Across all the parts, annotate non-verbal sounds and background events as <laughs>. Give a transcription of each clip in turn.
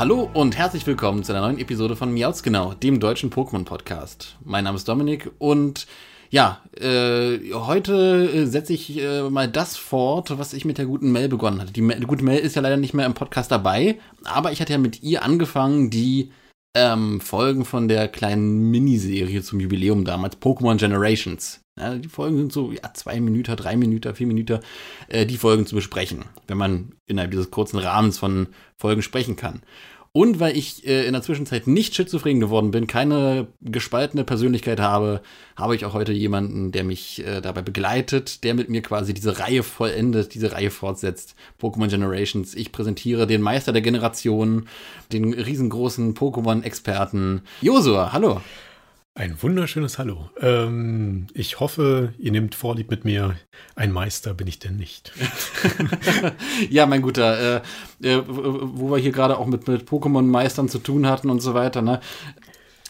Hallo und herzlich willkommen zu einer neuen Episode von Miauts Genau, dem deutschen Pokémon-Podcast. Mein Name ist Dominik und ja, äh, heute äh, setze ich äh, mal das fort, was ich mit der guten Mel begonnen hatte. Die, Mel, die gute Mel ist ja leider nicht mehr im Podcast dabei, aber ich hatte ja mit ihr angefangen, die ähm, Folgen von der kleinen Miniserie zum Jubiläum damals, Pokémon Generations. Ja, die Folgen sind so ja, zwei Minuten, drei Minuten, vier Minuten, äh, die Folgen zu besprechen, wenn man innerhalb dieses kurzen Rahmens von Folgen sprechen kann. Und weil ich äh, in der Zwischenzeit nicht schizophren geworden bin, keine gespaltene Persönlichkeit habe, habe ich auch heute jemanden, der mich äh, dabei begleitet, der mit mir quasi diese Reihe vollendet, diese Reihe fortsetzt. Pokémon Generations. Ich präsentiere den Meister der Generation, den riesengroßen Pokémon-Experten Josua. Hallo. Ein wunderschönes Hallo. Ähm, ich hoffe, ihr nehmt Vorlieb mit mir. Ein Meister bin ich denn nicht. <laughs> ja, mein Guter, äh, äh, wo wir hier gerade auch mit, mit Pokémon-Meistern zu tun hatten und so weiter, ne?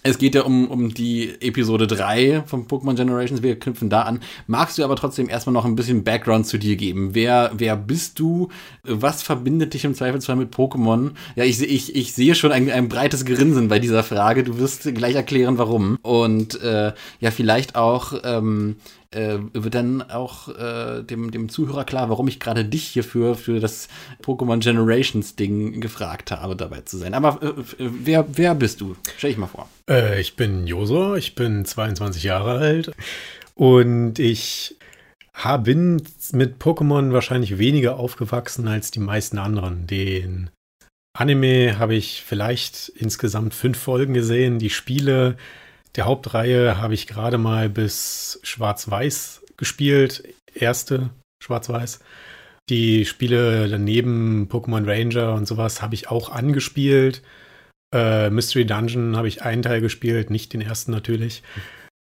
Es geht ja um, um die Episode 3 von Pokémon Generations. Wir knüpfen da an. Magst du aber trotzdem erstmal noch ein bisschen Background zu dir geben? Wer, wer bist du? Was verbindet dich im Zweifelsfall mit Pokémon? Ja, ich, ich, ich sehe schon ein, ein breites Grinsen bei dieser Frage. Du wirst gleich erklären, warum. Und äh, ja, vielleicht auch, ähm, äh, wird dann auch äh, dem, dem Zuhörer klar, warum ich gerade dich hierfür für das Pokémon Generations Ding gefragt habe, dabei zu sein. Aber äh, wer, wer bist du? Stell ich mal vor. Äh, ich bin Josor, ich bin 22 Jahre alt und ich bin mit Pokémon wahrscheinlich weniger aufgewachsen als die meisten anderen. Den Anime habe ich vielleicht insgesamt fünf Folgen gesehen. Die Spiele der Hauptreihe habe ich gerade mal bis Schwarz-Weiß gespielt. Erste Schwarz-Weiß. Die Spiele daneben, Pokémon Ranger und sowas, habe ich auch angespielt. Äh, Mystery Dungeon habe ich einen Teil gespielt, nicht den ersten natürlich.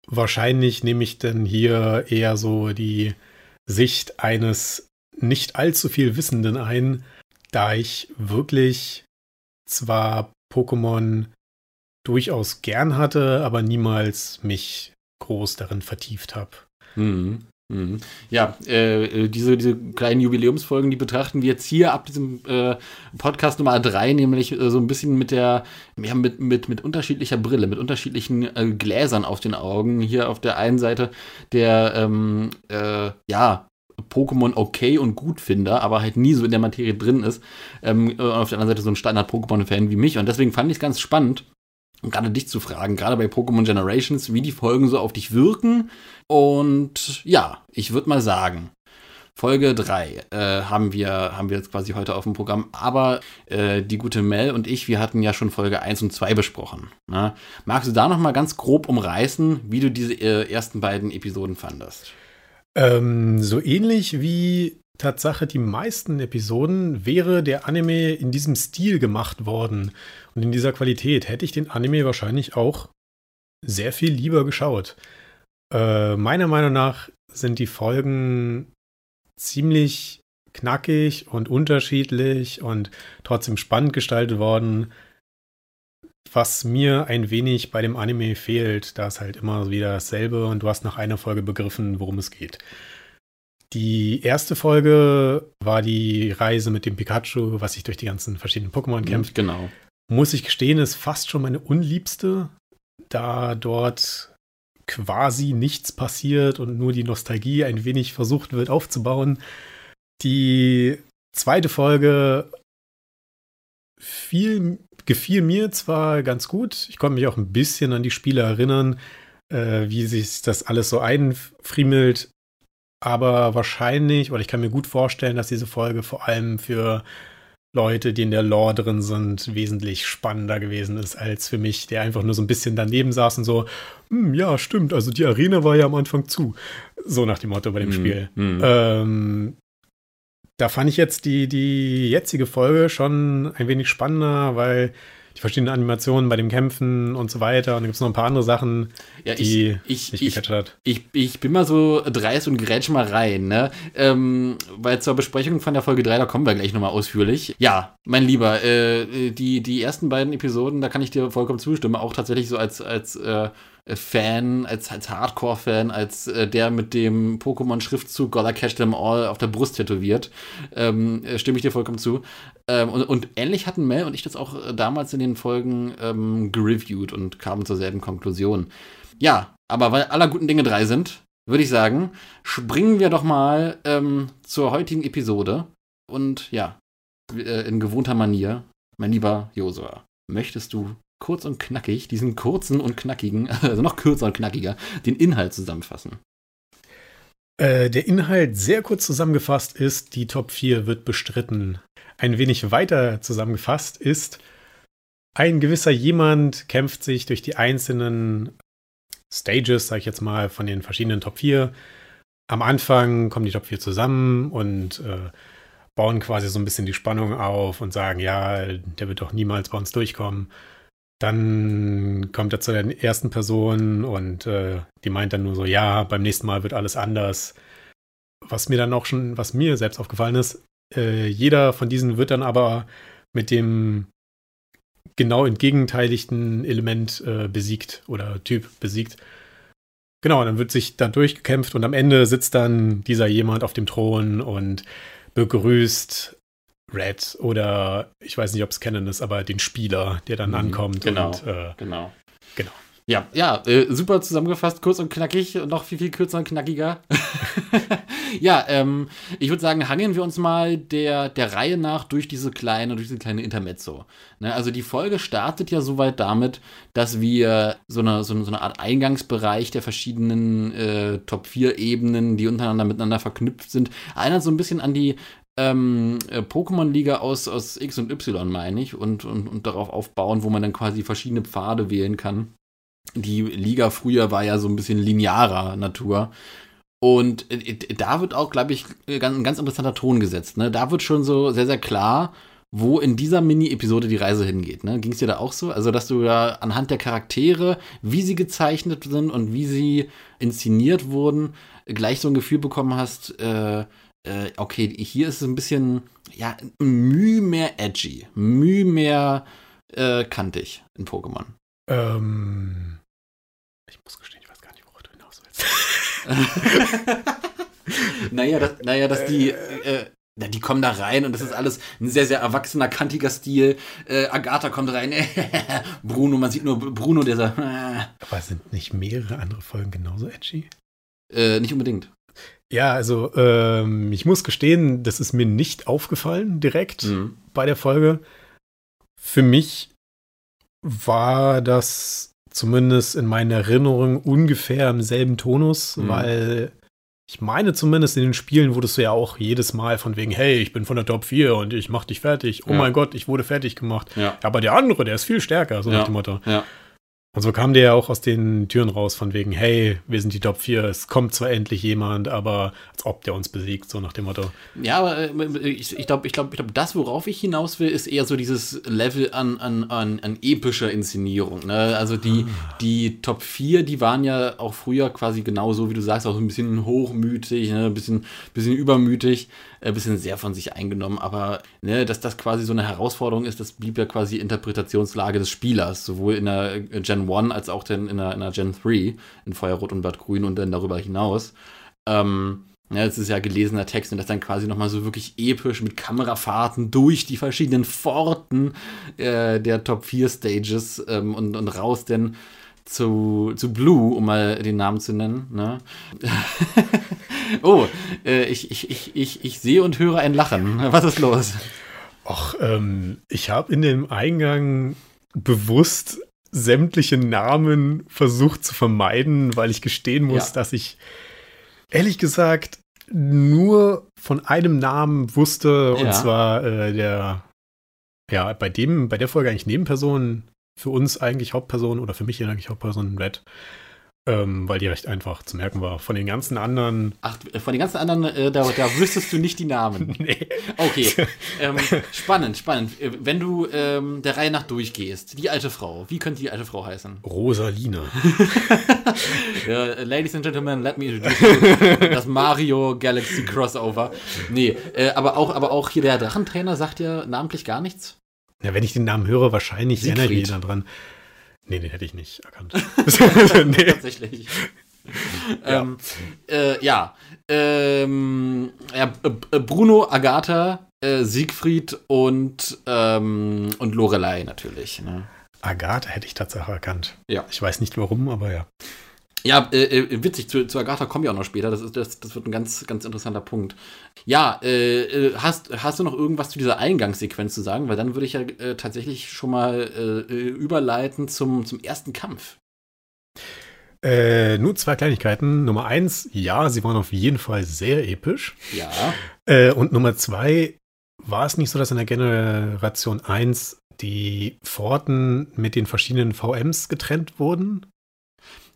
Wahrscheinlich nehme ich dann hier eher so die Sicht eines nicht allzu viel Wissenden ein, da ich wirklich zwar Pokémon durchaus gern hatte, aber niemals mich groß darin vertieft habe. Mhm. Mhm. Ja, äh, diese, diese kleinen Jubiläumsfolgen, die betrachten wir jetzt hier ab diesem äh, Podcast Nummer 3, nämlich äh, so ein bisschen mit der, ja, mit, mit, mit unterschiedlicher Brille, mit unterschiedlichen äh, Gläsern auf den Augen. Hier auf der einen Seite der, ähm, äh, ja, Pokémon okay und gut finde, aber halt nie so in der Materie drin ist. Ähm, und auf der anderen Seite so ein Standard-Pokémon-Fan wie mich. Und deswegen fand ich es ganz spannend, gerade dich zu fragen, gerade bei Pokémon Generations, wie die Folgen so auf dich wirken. Und ja, ich würde mal sagen, Folge 3 äh, haben, wir, haben wir jetzt quasi heute auf dem Programm. Aber äh, die gute Mel und ich, wir hatten ja schon Folge 1 und 2 besprochen. Ne? Magst du da noch mal ganz grob umreißen, wie du diese äh, ersten beiden Episoden fandest? Ähm, so ähnlich wie Tatsache die meisten Episoden wäre der Anime in diesem Stil gemacht worden und in dieser Qualität hätte ich den Anime wahrscheinlich auch sehr viel lieber geschaut. Äh, meiner Meinung nach sind die Folgen ziemlich knackig und unterschiedlich und trotzdem spannend gestaltet worden. Was mir ein wenig bei dem Anime fehlt, da ist halt immer wieder dasselbe und du hast nach einer Folge begriffen, worum es geht. Die erste Folge war die Reise mit dem Pikachu, was sich durch die ganzen verschiedenen Pokémon kämpft. Genau. Muss ich gestehen, ist fast schon meine unliebste, da dort quasi nichts passiert und nur die Nostalgie ein wenig versucht wird aufzubauen. Die zweite Folge viel, gefiel mir zwar ganz gut, ich konnte mich auch ein bisschen an die Spiele erinnern, äh, wie sich das alles so einfriemelt, aber wahrscheinlich, oder ich kann mir gut vorstellen, dass diese Folge vor allem für Leute, die in der Lore drin sind, wesentlich spannender gewesen ist als für mich, der einfach nur so ein bisschen daneben saß und so, hm, ja, stimmt, also die Arena war ja am Anfang zu. So nach dem Motto bei dem Mhm, Spiel. mhm. Ähm, da fand ich jetzt die, die jetzige Folge schon ein wenig spannender, weil die verschiedenen Animationen bei dem Kämpfen und so weiter und da gibt es noch ein paar andere Sachen, Ja, die ich, mich ich, gecatcht hat. Ich, ich bin mal so dreist und grätsch mal rein, ne? Ähm, weil zur Besprechung von der Folge 3, da kommen wir gleich nochmal ausführlich. Ja, mein Lieber, äh, die, die ersten beiden Episoden, da kann ich dir vollkommen zustimmen, auch tatsächlich so als, als äh, Fan, als, als Hardcore-Fan, als äh, der mit dem Pokémon-Schriftzug Gotta Catch Them All auf der Brust tätowiert, ähm, äh, stimme ich dir vollkommen zu. Ähm, und, und ähnlich hatten Mel und ich das auch äh, damals in den Folgen ähm, gereviewt und kamen zur selben Konklusion. Ja, aber weil aller guten Dinge drei sind, würde ich sagen, springen wir doch mal ähm, zur heutigen Episode. Und ja, äh, in gewohnter Manier, mein lieber Josua, möchtest du kurz und knackig diesen kurzen und knackigen, <laughs> also noch kürzer und knackiger, den Inhalt zusammenfassen? Äh, der Inhalt sehr kurz zusammengefasst ist, die Top 4 wird bestritten. Ein wenig weiter zusammengefasst ist, ein gewisser jemand kämpft sich durch die einzelnen Stages, sag ich jetzt mal, von den verschiedenen Top 4. Am Anfang kommen die Top 4 zusammen und äh, bauen quasi so ein bisschen die Spannung auf und sagen, ja, der wird doch niemals bei uns durchkommen. Dann kommt er zu der ersten Person und äh, die meint dann nur so, ja, beim nächsten Mal wird alles anders. Was mir dann auch schon, was mir selbst aufgefallen ist, äh, jeder von diesen wird dann aber mit dem genau entgegenteiligten Element äh, besiegt oder Typ besiegt. Genau, dann wird sich da durchgekämpft und am Ende sitzt dann dieser jemand auf dem Thron und begrüßt Red oder ich weiß nicht, ob es Canon ist, aber den Spieler, der dann Mhm, ankommt genau. und äh, Genau. Genau. Ja, ja, äh, super zusammengefasst, kurz und knackig und noch viel, viel kürzer und knackiger. <laughs> ja, ähm, ich würde sagen, hangeln wir uns mal der, der Reihe nach durch diese kleine, durch diese kleine Intermezzo. Ne, also die Folge startet ja soweit damit, dass wir so eine, so eine, so eine Art Eingangsbereich der verschiedenen äh, Top-4-Ebenen, die untereinander miteinander verknüpft sind, erinnert so ein bisschen an die ähm, äh, Pokémon-Liga aus, aus X und Y, meine ich, und, und, und darauf aufbauen, wo man dann quasi verschiedene Pfade wählen kann. Die Liga früher war ja so ein bisschen linearer Natur. Und äh, da wird auch, glaube ich, ganz, ein ganz interessanter Ton gesetzt. Ne? Da wird schon so sehr, sehr klar, wo in dieser Mini-Episode die Reise hingeht. Ne? Ging es dir da auch so? Also, dass du da anhand der Charaktere, wie sie gezeichnet sind und wie sie inszeniert wurden, gleich so ein Gefühl bekommen hast, äh, äh, okay, hier ist es ein bisschen, ja, müh mehr edgy, müh mehr äh, kantig in Pokémon. ähm, ich muss gestehen, ich weiß gar nicht, worauf du hinaus willst. <laughs> naja, das, naja, dass die, äh, na, die kommen da rein und das ist alles ein sehr, sehr erwachsener, kantiger Stil. Äh, Agatha kommt rein, <laughs> Bruno, man sieht nur Bruno, der so, <laughs> Aber sind nicht mehrere andere Folgen genauso edgy? äh, nicht unbedingt. Ja, also ähm, ich muss gestehen, das ist mir nicht aufgefallen direkt Mhm. bei der Folge. Für mich war das zumindest in meiner Erinnerung ungefähr im selben Tonus, Mhm. weil ich meine zumindest in den Spielen wurdest du ja auch jedes Mal von wegen, hey, ich bin von der Top 4 und ich mach dich fertig. Oh Ja. mein Gott, ich wurde fertig gemacht. Ja. Aber der andere, der ist viel stärker, so Ja. nach dem Motto. Ja. Und so kam der ja auch aus den Türen raus, von wegen, hey, wir sind die Top 4, es kommt zwar endlich jemand, aber als ob der uns besiegt, so nach dem Motto. Ja, aber äh, ich, ich glaube, ich glaub, ich glaub, das, worauf ich hinaus will, ist eher so dieses Level an, an, an, an epischer Inszenierung. Ne? Also die, die Top 4, die waren ja auch früher quasi genauso, wie du sagst, auch so ein bisschen hochmütig, ne? ein bisschen, bisschen übermütig, ein bisschen sehr von sich eingenommen. Aber ne, dass das quasi so eine Herausforderung ist, das blieb ja quasi Interpretationslage des Spielers, sowohl in der Gen 1 als auch in der, in der Gen 3, in Feuerrot und Blattgrün und dann darüber hinaus. Ähm, ja, es ist ja gelesener Text und das dann quasi nochmal so wirklich episch mit Kamerafahrten durch die verschiedenen Pforten äh, der Top 4 Stages ähm, und, und raus denn zu, zu Blue, um mal den Namen zu nennen. Ne? <laughs> oh, äh, ich, ich, ich, ich, ich sehe und höre ein Lachen. Was ist los? Och, ähm, ich habe in dem Eingang bewusst sämtliche Namen versucht zu vermeiden, weil ich gestehen muss, Ja. dass ich ehrlich gesagt nur von einem Namen wusste, Ja. und zwar äh, der ja, bei dem, bei der Folge eigentlich Nebenpersonen, für uns eigentlich Hauptpersonen oder für mich eigentlich Hauptpersonen Red. Ähm, weil die recht einfach zu merken war. Von den ganzen anderen. Ach, von den ganzen anderen, äh, da, da wüsstest du nicht die Namen. <laughs> nee. Okay. <laughs> Ähm, spannend, spannend. Äh, Wenn du ähm, der Reihe nach durchgehst, die alte Frau, wie könnte die alte Frau heißen? Rosalina. <laughs> Ja, Ladies and Gentlemen, let me introduce you das Mario Galaxy Crossover. Nee, äh, aber, auch, aber auch hier der Drachentrainer sagt ja namentlich gar nichts. Ja, wenn ich den Namen höre, wahrscheinlich erinnere ich mich Siegfried. daran. Nee, den hätte ich nicht erkannt. <laughs> <laughs> nee. Tatsächlich. Ähm, äh, ja. Ähm, ja, B- B- Bruno, Agatha, äh, Siegfried und, ähm, und Lorelei natürlich. Ne? Agatha hätte ich tatsächlich erkannt. Ja. Ich weiß nicht warum, aber ja. Ja, äh, äh, witzig, zu, zu Agatha kommen wir auch noch später. Das, ist, das, das wird ein ganz, ganz interessanter Punkt. Ja, äh, äh, hast, hast du noch irgendwas zu dieser Eingangssequenz zu sagen? Weil dann würde ich ja äh, tatsächlich schon mal äh, überleiten zum, zum ersten Kampf. Nur zwei Kleinigkeiten. Nummer eins, ja, sie waren auf jeden Fall sehr episch. Ja. Und Nummer zwei, war es nicht so, dass in der Generation 1 die Pforten mit den verschiedenen VMs getrennt wurden?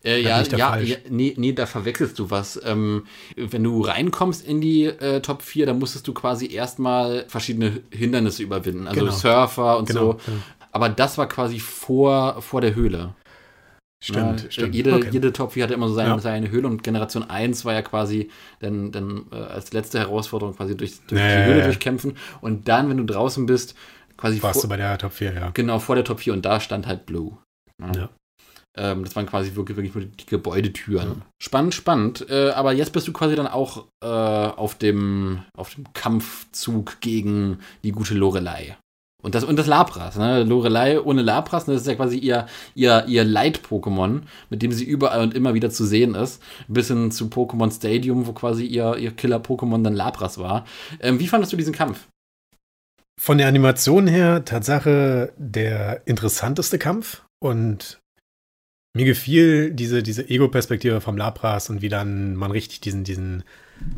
Äh, ja, ja, ja, nee, nee, da verwechselst du was. Ähm, wenn du reinkommst in die äh, Top 4, dann musstest du quasi erstmal verschiedene Hindernisse überwinden. Also Genau. Surfer und Genau. so. Aber das war quasi vor, vor der Höhle. Stimmt, Ja, stimmt. Jede, Okay. jede Top 4 hatte immer so seine, Ja. seine Höhle und Generation 1 war ja quasi dann, dann äh, als letzte Herausforderung quasi durch, durch Ja, die Höhle ja. durchkämpfen. Und dann, wenn du draußen bist, quasi Warst vor, du bei der Top 4, ja. genau vor der Top 4 und da stand halt Blue. Ja. Ähm, das waren quasi wirklich, wirklich nur die Gebäudetüren. Ja. Spannend, spannend. Äh, aber jetzt bist du quasi dann auch äh, auf, dem, auf dem Kampfzug gegen die gute Lorelei. Und das, und das Lapras, ne? Lorelei ohne Lapras, ne? das ist ja quasi ihr, ihr, ihr Leit-Pokémon, mit dem sie überall und immer wieder zu sehen ist. Bis hin zu Pokémon Stadium, wo quasi ihr, ihr Killer-Pokémon dann Lapras war. Ähm, wie fandest du diesen Kampf? Von der Animation her, Tatsache, der interessanteste Kampf. Und mir gefiel diese, diese Ego-Perspektive vom Lapras und wie dann man richtig diesen, diesen,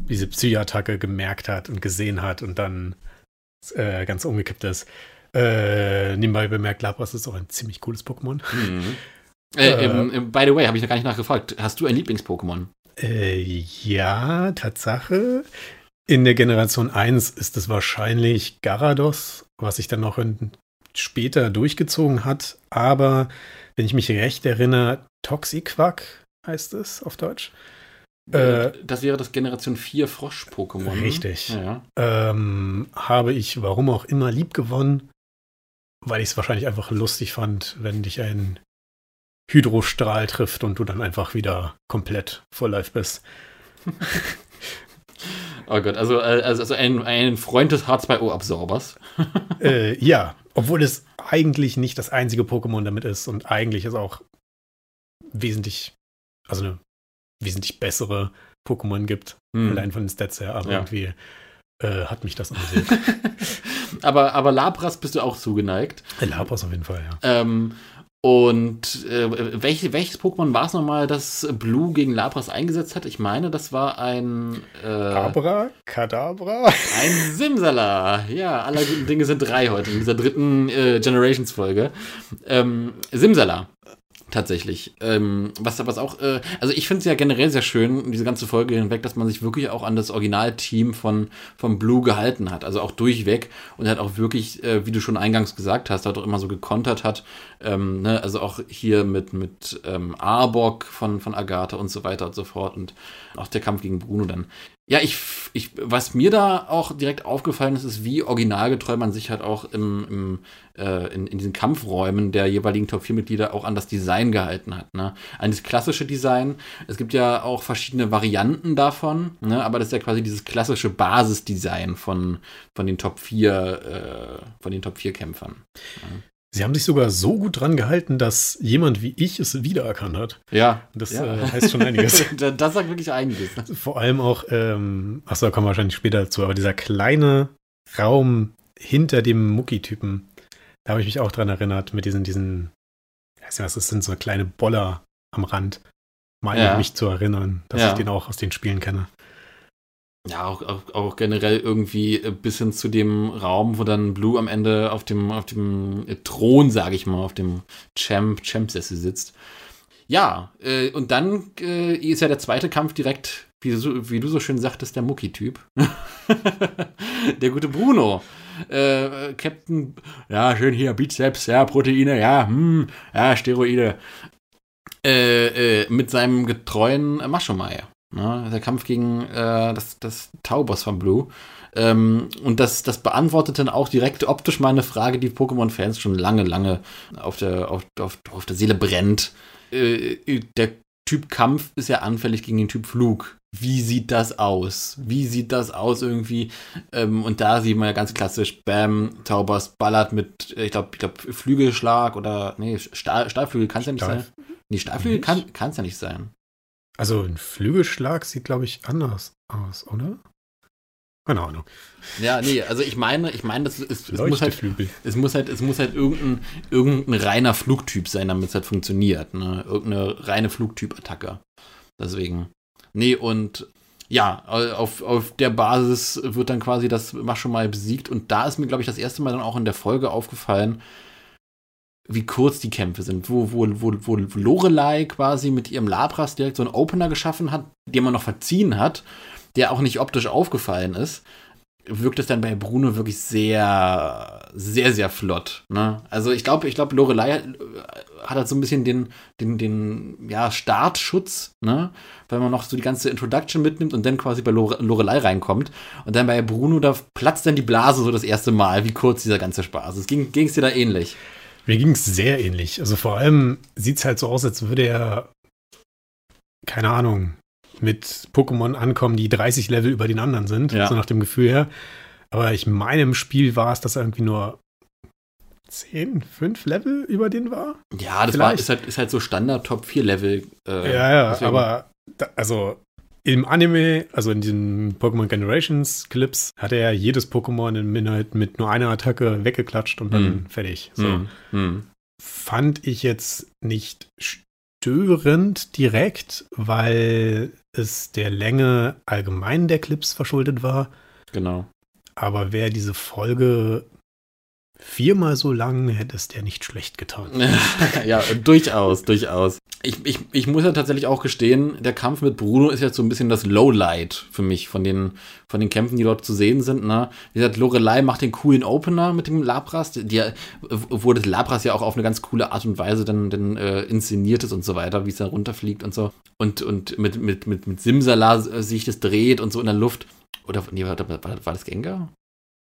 diese Psychoattacke gemerkt hat und gesehen hat und dann äh, ganz umgekippt ist. Äh, nebenbei bemerkt, Lapras ist auch ein ziemlich cooles Pokémon. <laughs> Äh, Äh. ähm, äh, by the way, habe ich noch gar nicht nachgefragt. Hast du ein Lieblings-Pokémon? Äh, ja, Tatsache. In der Generation 1 ist es wahrscheinlich Garados, was sich dann noch in, später durchgezogen hat. Aber wenn ich mich recht erinnere, Toxiquack heißt es auf Deutsch. Äh, das wäre das Generation 4 Frosch-Pokémon. ne? Richtig. Ja, ja. Ähm, habe ich, warum auch immer, lieb gewonnen, weil ich es wahrscheinlich einfach lustig fand, wenn dich ein Hydrostrahl trifft und du dann einfach wieder komplett voll live bist. <laughs> Oh Gott, also, äh, also, also ein, ein Freund des H2O-Absorbers. <laughs> Äh, ja, obwohl es eigentlich nicht das einzige Pokémon damit ist und eigentlich es auch wesentlich, also eine wesentlich bessere Pokémon gibt, Hm. allein von den Stats her, aber Ja. irgendwie äh, hat mich das amüsiert. <laughs> aber, aber Labras bist du auch zugeneigt. Labras auf jeden Fall, ja. Ähm, und äh, welch, welches Pokémon war es nochmal, das Blue gegen Labras eingesetzt hat? Ich meine, das war ein, äh, Abra, Kadabra. ein Simsala. Ja, aller guten Dinge sind drei heute in dieser dritten äh, Generations-Folge. Ähm, Simsala. Tatsächlich. Ähm, was, was auch, äh, also ich finde es ja generell sehr schön, diese ganze Folge hinweg, dass man sich wirklich auch an das Originalteam von, von Blue gehalten hat. Also auch durchweg und hat auch wirklich, äh, wie du schon eingangs gesagt hast, hat auch immer so gekontert hat. Ähm, ne? Also auch hier mit, mit ähm, Arbok von, von Agatha und so weiter und so fort. Und auch der Kampf gegen Bruno dann. Ja, ich, ich, was mir da auch direkt aufgefallen ist, ist, wie originalgetreu man sich halt auch im, im, äh, in, in diesen Kampfräumen der jeweiligen Top-4-Mitglieder auch an das Design gehalten hat. Ne? An das klassische Design. Es gibt ja auch verschiedene Varianten davon, ne? aber das ist ja quasi dieses klassische Basisdesign von, von den Top 4, äh, von den Top 4 Kämpfern. Sie haben sich sogar so gut dran gehalten, dass jemand wie ich es wiedererkannt hat. Ja. Das ja. äh, heißt schon einiges. <laughs> das sagt wirklich einiges. Vor allem auch, ähm, achso, da kommen wir wahrscheinlich später dazu, aber dieser kleine Raum hinter dem Mucki-Typen, da habe ich mich auch dran erinnert, mit diesen, diesen, ich weiß nicht was, das sind so kleine Boller am Rand. Meine Ja. ich mich zu erinnern, dass Ja. ich den auch aus den Spielen kenne. Ja, auch, auch, auch generell irgendwie bis hin zu dem Raum, wo dann Blue am Ende auf dem, auf dem Thron, sage ich mal, auf dem Champ, Champ-Sessel sitzt. Ja, äh, und dann äh, ist ja der zweite Kampf direkt, wie, du, wie du so schön sagtest, der Mucki-Typ. <laughs> der gute Bruno. Äh, Captain, ja, schön hier, Bizeps, ja, Proteine, ja, hm, ja, Steroide. Äh, äh, mit seinem getreuen Maschomai. Ne? Der Kampf gegen äh, das, das Taubos von Blue. Ähm, und das, das beantwortet dann auch direkt optisch meine Frage, die Pokémon-Fans schon lange, lange auf der, auf, auf, auf der Seele brennt. Äh, der Typ Kampf ist ja anfällig gegen den Typ Flug. Wie sieht das aus? Wie sieht das aus irgendwie? Ähm, und da sieht man ja ganz klassisch, Bam, Taubers ballert mit, ich glaube, ich glaub, Flügelschlag oder, nee, Stahl, Stahlflügel kann es ja nicht Stahl. sein. Nee, Stahlflügel kann es ja nicht sein. Also ein Flügelschlag sieht, glaube ich, anders aus, oder? Keine Ahnung. Ja, nee, also ich meine, ich meine, das ist, es muss halt, es muss halt, es muss halt irgendein, irgendein reiner Flugtyp sein, damit es halt funktioniert, ne? Irgendeine reine Flugtyp-Attacke. Deswegen. Nee, und ja, auf, auf der Basis wird dann quasi das Mach schon mal besiegt. Und da ist mir, glaube ich, das erste Mal dann auch in der Folge aufgefallen, wie kurz die Kämpfe sind, wo, wo, wo, wo Lorelei quasi mit ihrem Labras direkt so einen Opener geschaffen hat, den man noch verziehen hat der auch nicht optisch aufgefallen ist, wirkt es dann bei Bruno wirklich sehr, sehr, sehr flott. Ne? Also ich glaube, ich glaube, Lorelei hat, hat halt so ein bisschen den, den, den ja, Startschutz, ne? weil man noch so die ganze Introduction mitnimmt und dann quasi bei Lore Lorelei reinkommt. Und dann bei Bruno, da platzt dann die Blase so das erste Mal, wie kurz dieser ganze Spaß ist. Ging es dir da ähnlich? Mir ging es sehr ähnlich. Also vor allem sieht es halt so aus, als würde er, keine Ahnung, mit Pokémon ankommen, die 30 Level über den anderen sind, ja. so nach dem Gefühl her. Aber ich meine, im Spiel war es, dass er irgendwie nur 10, 5 Level über den war. Ja, das war, ist, halt, ist halt so Standard Top 4 Level. Äh, ja, ja, deswegen. aber da, also im Anime, also in diesen Pokémon Generations Clips, hat er jedes Pokémon in Minute mit nur einer Attacke weggeklatscht und dann mm. fertig. So. Mm. Fand ich jetzt nicht störend direkt, weil es der Länge allgemein der Clips verschuldet war. Genau. Aber wer diese Folge viermal so lang, hätte es der nicht schlecht getan. <laughs> ja, durchaus, durchaus. Ich, ich, ich muss ja tatsächlich auch gestehen, der Kampf mit Bruno ist jetzt so ein bisschen das Lowlight für mich von den, von den Kämpfen, die dort zu sehen sind. Ne? Wie gesagt, Lorelei macht den coolen Opener mit dem Labras, wo das Labras ja auch auf eine ganz coole Art und Weise dann, dann äh, inszeniert ist und so weiter, wie es dann runterfliegt und so. Und, und mit, mit, mit, mit Simsala sich das dreht und so in der Luft. Oder, nee, war, war, war das Gengar?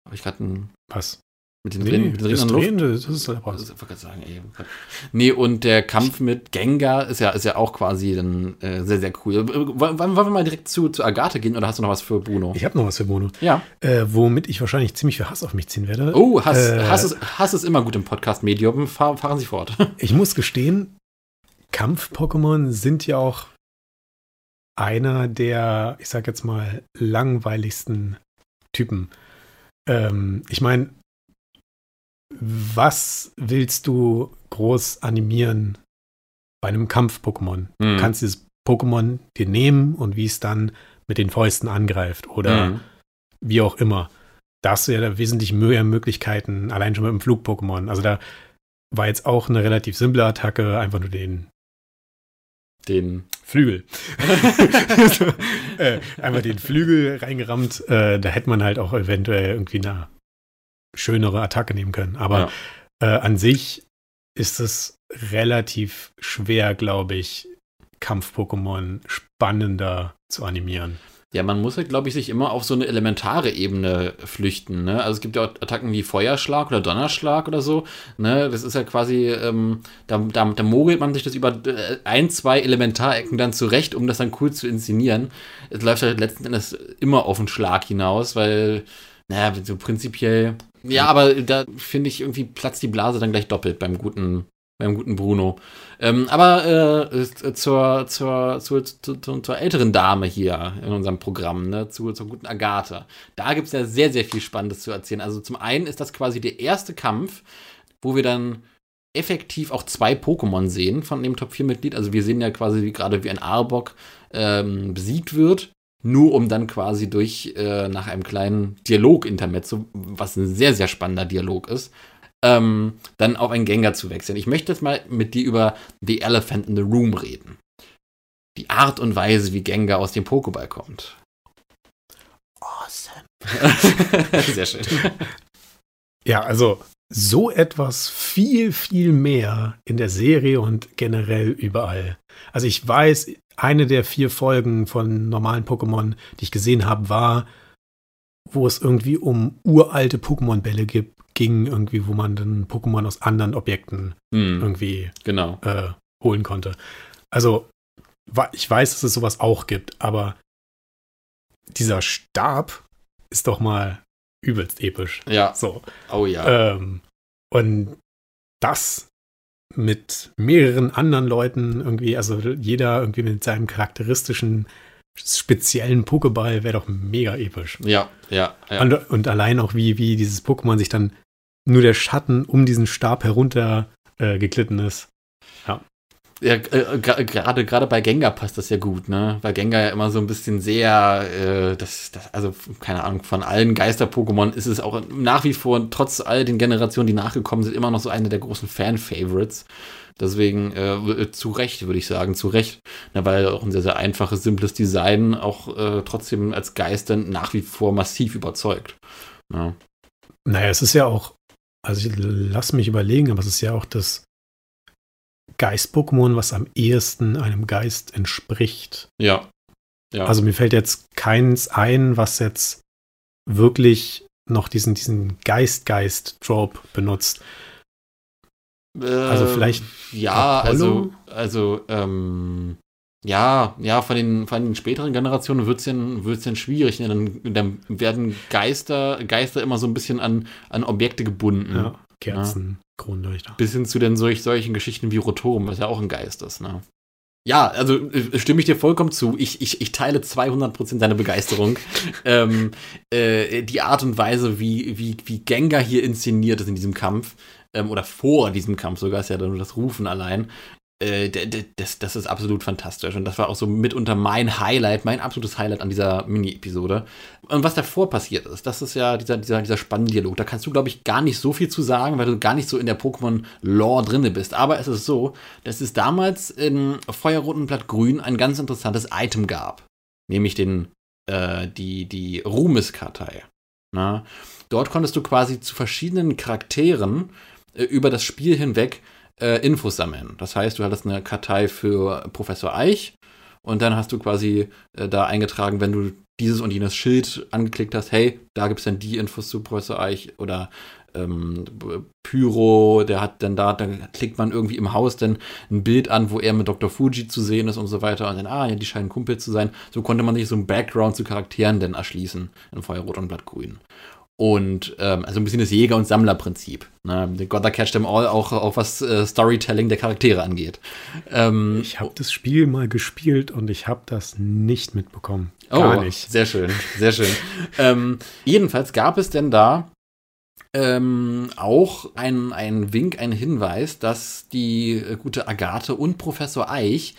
Habe ich gerade ein. Was? Mit den nee, Drehen, mit den das Drehen, das ist der Boss. Ich sagen, ey. Oh nee, und der Kampf mit Gengar ist ja, ist ja auch quasi dann äh, sehr, sehr cool. Wollen, wollen wir mal direkt zu, zu Agathe gehen oder hast du noch was für Bruno? Ich habe noch was für Bruno. Ja. Äh, womit ich wahrscheinlich ziemlich viel Hass auf mich ziehen werde. Oh, Hass, äh, Hass, ist, Hass ist immer gut im Podcast-Medium. Fahr, fahren Sie fort. <laughs> ich muss gestehen, Kampf-Pokémon sind ja auch einer der, ich sag jetzt mal, langweiligsten Typen. Ähm, ich meine, was willst du groß animieren bei einem Kampf-Pokémon? Mhm. Du kannst dieses Pokémon dir nehmen und wie es dann mit den Fäusten angreift oder mhm. wie auch immer. Da hast du ja da wesentlich mehr Möglichkeiten, allein schon mit dem Flug-Pokémon. Also da war jetzt auch eine relativ simple Attacke, einfach nur den den Flügel. <laughs> <laughs> äh, einfach den Flügel reingerammt. Äh, da hätte man halt auch eventuell irgendwie eine schönere Attacke nehmen können. Aber ja. äh, an sich ist es relativ schwer, glaube ich, Kampf-Pokémon spannender zu animieren. Ja, man muss halt, glaube ich, sich immer auf so eine elementare Ebene flüchten. Ne? Also es gibt ja auch Attacken wie Feuerschlag oder Donnerschlag oder so. Ne? Das ist ja quasi, ähm, da, da, da, mogelt man sich das über äh, ein, zwei Elementarecken dann zurecht, um das dann cool zu inszenieren. Es läuft halt letzten Endes immer auf den Schlag hinaus, weil, naja, so prinzipiell ja, aber da finde ich irgendwie platzt die Blase dann gleich doppelt beim guten, beim guten Bruno. Ähm, aber äh, zur, zur, zur, zur, zur, älteren Dame hier in unserem Programm, ne, zu, zur guten Agathe. Da gibt es ja sehr, sehr viel Spannendes zu erzählen. Also zum einen ist das quasi der erste Kampf, wo wir dann effektiv auch zwei Pokémon sehen von dem Top 4-Mitglied. Also wir sehen ja quasi gerade wie ein Arbok ähm, besiegt wird nur um dann quasi durch, äh, nach einem kleinen Dialog-Intermezzo, was ein sehr, sehr spannender Dialog ist, ähm, dann auf einen Gengar zu wechseln. Ich möchte jetzt mal mit dir über The Elephant in the Room reden. Die Art und Weise, wie Gengar aus dem Pokéball kommt. Awesome. <laughs> <laughs> sehr schön. Ja, also so etwas viel, viel mehr in der Serie und generell überall. Also ich weiß, eine der vier Folgen von normalen Pokémon, die ich gesehen habe, war, wo es irgendwie um uralte Pokémon-Bälle ging, irgendwie, wo man dann Pokémon aus anderen Objekten Hm, irgendwie genau. äh, holen konnte. Also ich weiß, dass es sowas auch gibt, aber dieser Stab ist doch mal übelst episch. Ja. So. Oh ja. Ähm, und das mit mehreren anderen Leuten irgendwie, also jeder irgendwie mit seinem charakteristischen, speziellen Pokéball wäre doch mega episch. ja, ja, ja. Und, und allein auch, wie, wie dieses Pokémon sich dann nur der Schatten um diesen Stab herunter äh, geglitten ist. Ja, äh, gra- gerade gerade bei Gengar passt das ja gut, ne? Weil Gengar ja immer so ein bisschen sehr, äh, das, das, also keine Ahnung, von allen Geister-Pokémon ist es auch nach wie vor, trotz all den Generationen, die nachgekommen sind, immer noch so eine der großen Fan-Favorites. Deswegen äh, zu Recht, würde ich sagen, zu Recht. Na, weil auch ein sehr, sehr einfaches, simples Design auch äh, trotzdem als Geister nach wie vor massiv überzeugt. Ja, Naja, es ist ja auch, also ich lass mich überlegen, aber es ist ja auch das Geist-Pokémon, was am ehesten einem Geist entspricht. ja. ja. Also mir fällt jetzt keins ein, was jetzt wirklich noch diesen, diesen Geist-Geist-Trope benutzt. also vielleicht Ja, Apollo? also, also, ähm, ja, ja, von den, von den späteren Generationen wird es dann, wird's dann schwierig. Ne? Dann, dann werden Geister, Geister immer so ein bisschen an, an Objekte gebunden. Ja, Kerzen, Kronleuchter. Bis hin zu den solch, solchen Geschichten wie Rotom, was ja auch ein Geist ist, ne? Ja, also äh, stimme ich dir vollkommen zu. Ich, ich, ich teile 200% deine Begeisterung. <laughs> ähm, äh, die Art und Weise, wie, wie, wie Gengar hier inszeniert ist in diesem Kampf, ähm, oder vor diesem Kampf sogar, ist ja dann nur das Rufen allein, das, das ist absolut fantastisch. Und das war auch so mitunter mein Highlight, mein absolutes Highlight an dieser Mini-Episode. Und was davor passiert ist, das ist ja dieser, dieser, dieser spannende Dialog. Da kannst du, glaube ich, gar nicht so viel zu sagen, weil du gar nicht so in der Pokémon-Lore drinne bist. Aber es ist so, dass es damals in Feuerrot und Blattgrün ein ganz interessantes Item gab. Nämlich den, äh, die, die Ruhmeskartei. Na? Dort konntest du quasi zu verschiedenen Charakteren äh, über das Spiel hinweg äh, Infos sammeln. Das heißt, du hattest eine Kartei für Professor Eich und dann hast du quasi äh, da eingetragen, wenn du dieses und jenes Schild angeklickt hast, hey, da gibt es dann die Infos zu Professor Eich oder ähm, Pyro, der hat dann da, dann klickt man irgendwie im Haus dann ein Bild an, wo er mit Dr. Fuji zu sehen ist und so weiter und dann, ah, ja, die scheinen Kumpel zu sein. So konnte man sich so ein Background zu Charakteren dann erschließen in Feuerrot und Blattgrün. Und ähm, also ein bisschen das Jäger- und Sammlerprinzip. Ne? Gotta Catch Them All, auch, auch was äh, Storytelling der Charaktere angeht. Ähm, Ich habe das Spiel mal gespielt und ich habe das nicht mitbekommen. oh, Gar nicht. Sehr schön, sehr schön. ähm, jedenfalls gab es denn da ähm, auch ein, ein Wink, ein Hinweis, dass die äh, gute Agathe und Professor Eich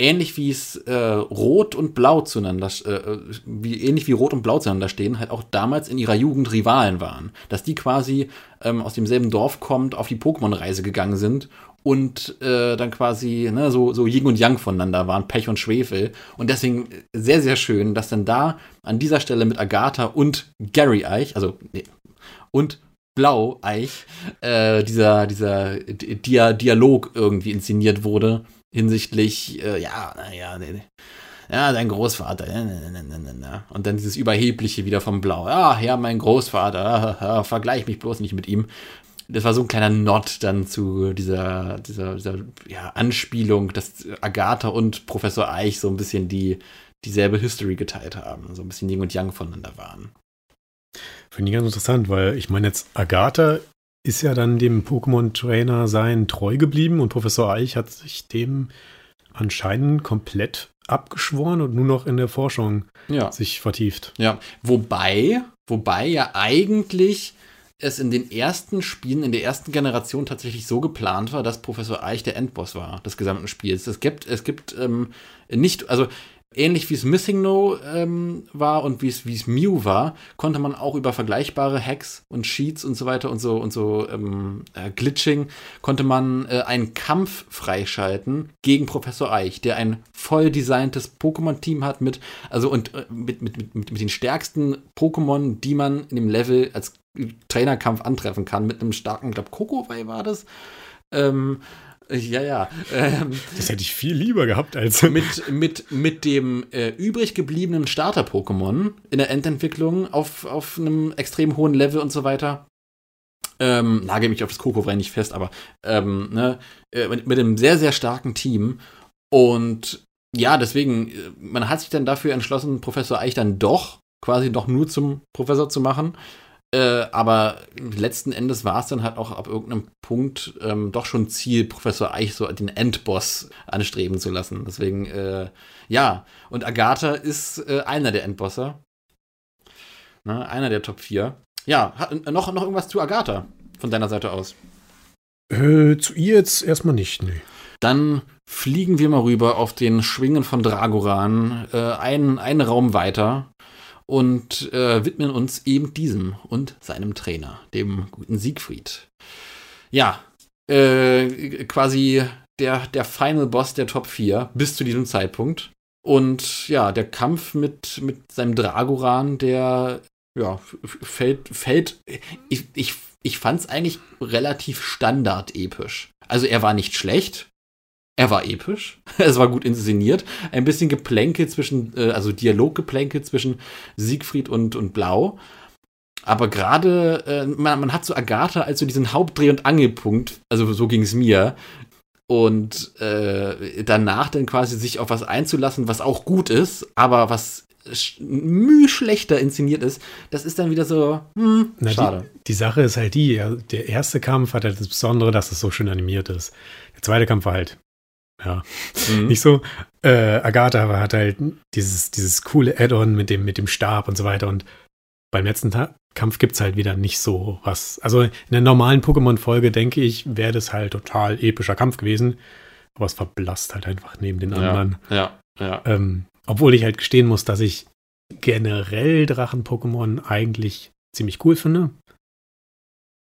ähnlich wie es äh, Rot und Blau zueinander, äh, wie, ähnlich wie Rot und Blau zueinander stehen, halt auch damals in ihrer Jugend Rivalen waren. Dass die quasi ähm, aus demselben Dorf kommt, auf die Pokémon-Reise gegangen sind und äh, dann quasi ne, so, so Yin und Yang voneinander waren, Pech und Schwefel. Und deswegen sehr, sehr schön, dass dann da an dieser Stelle mit Agatha und Gary Eich, also nee, und Blau Eich, äh, dieser, dieser Dia Dialog irgendwie inszeniert wurde hinsichtlich, äh, ja, naja, nee, nee. ja, dein Großvater, ne. und dann dieses Überhebliche wieder vom Blau, ja, ja, mein Großvater, ah, ah, vergleich mich bloß nicht mit ihm. Das war so ein kleiner Nod dann zu dieser, dieser, dieser ja, Anspielung, dass Agatha und Professor Eich so ein bisschen die, dieselbe History geteilt haben, so ein bisschen Yin und Yang voneinander waren. Finde ich ganz interessant, weil ich meine jetzt, Agatha ist ja dann dem Pokémon-Trainer sein treu geblieben und Professor Eich hat sich dem anscheinend komplett abgeschworen und nur noch in der Forschung Ja. sich vertieft. Ja, wobei, wobei ja eigentlich es in den ersten Spielen, in der ersten Generation tatsächlich so geplant war, dass Professor Eich der Endboss war des gesamten Spiels. Es gibt, es gibt ähm, nicht, also ähnlich wie es Missing No ähm, war und wie es Mew war, konnte man auch über vergleichbare Hacks und Sheets und so weiter und so und so ähm, äh, Glitching konnte man äh, einen Kampf freischalten gegen Professor Eich, der ein voll designtes Pokémon-Team hat mit also und äh, mit, mit, mit, mit den stärksten Pokémon, die man in dem Level als Trainerkampf antreffen kann, mit einem starken, ich glaube, Kokowai war das. Ähm, ja, ja. Ähm, das hätte ich viel lieber gehabt als. mit, mit, mit dem äh, übrig gebliebenen Starter-Pokémon in der Endentwicklung auf, auf einem extrem hohen Level und so weiter. Ähm, nagel mich auf das Kokowai nicht fest, aber ähm, ne, äh, mit, mit einem sehr, sehr starken Team. Und ja, deswegen, äh, man hat sich dann dafür entschlossen, Professor Eich dann doch quasi doch nur zum Professor zu machen. Äh, aber letzten Endes war es dann halt auch ab irgendeinem Punkt ähm, doch schon Ziel, Professor Eich so den Endboss anstreben zu lassen. Deswegen, äh, ja, und Agatha ist äh, einer der Endbosser. Ne, einer der Top 4. Ja, hat, noch, noch irgendwas zu Agatha von deiner Seite aus? Äh, zu ihr jetzt erstmal nicht, nee. Dann fliegen wir mal rüber auf den Schwingen von Dragoran, äh, einen, einen Raum weiter und äh, widmen uns eben diesem und seinem Trainer, dem guten Siegfried. Ja, äh, quasi der, der Final Boss der Top 4 bis zu diesem Zeitpunkt. Und ja, der Kampf mit, mit seinem Dragoran, der ja, fällt, fällt ich, ich, ich fand es eigentlich relativ standardepisch. Also er war nicht schlecht, er war episch, <laughs> es war gut inszeniert. Ein bisschen Geplänkel zwischen, äh, also Dialoggeplänkel zwischen Siegfried und, und Blau. Aber gerade, äh, man, man, hat so Agatha als so diesen Hauptdreh- und Angelpunkt, also so ging es mir. Und äh, danach dann quasi sich auf was einzulassen, was auch gut ist, aber was müh schlechter inszeniert ist, das ist dann wieder so, hm, Na, schade. Die, die, Sache ist halt die, der erste Kampf hat halt das Besondere, dass es so schön animiert ist. Der zweite Kampf war halt ja, mhm. nicht so. Äh, Agatha hat halt dieses, dieses coole Add-on mit dem, mit dem Stab und so weiter. Und beim letzten Ta Kampf gibt es halt wieder nicht so was. Also in der normalen Pokémon-Folge, denke ich, wäre das halt total epischer Kampf gewesen. Aber es verblasst halt einfach neben den anderen. Ja, ja. ja. Ähm, obwohl ich halt gestehen muss, dass ich generell Drachen-Pokémon eigentlich ziemlich cool finde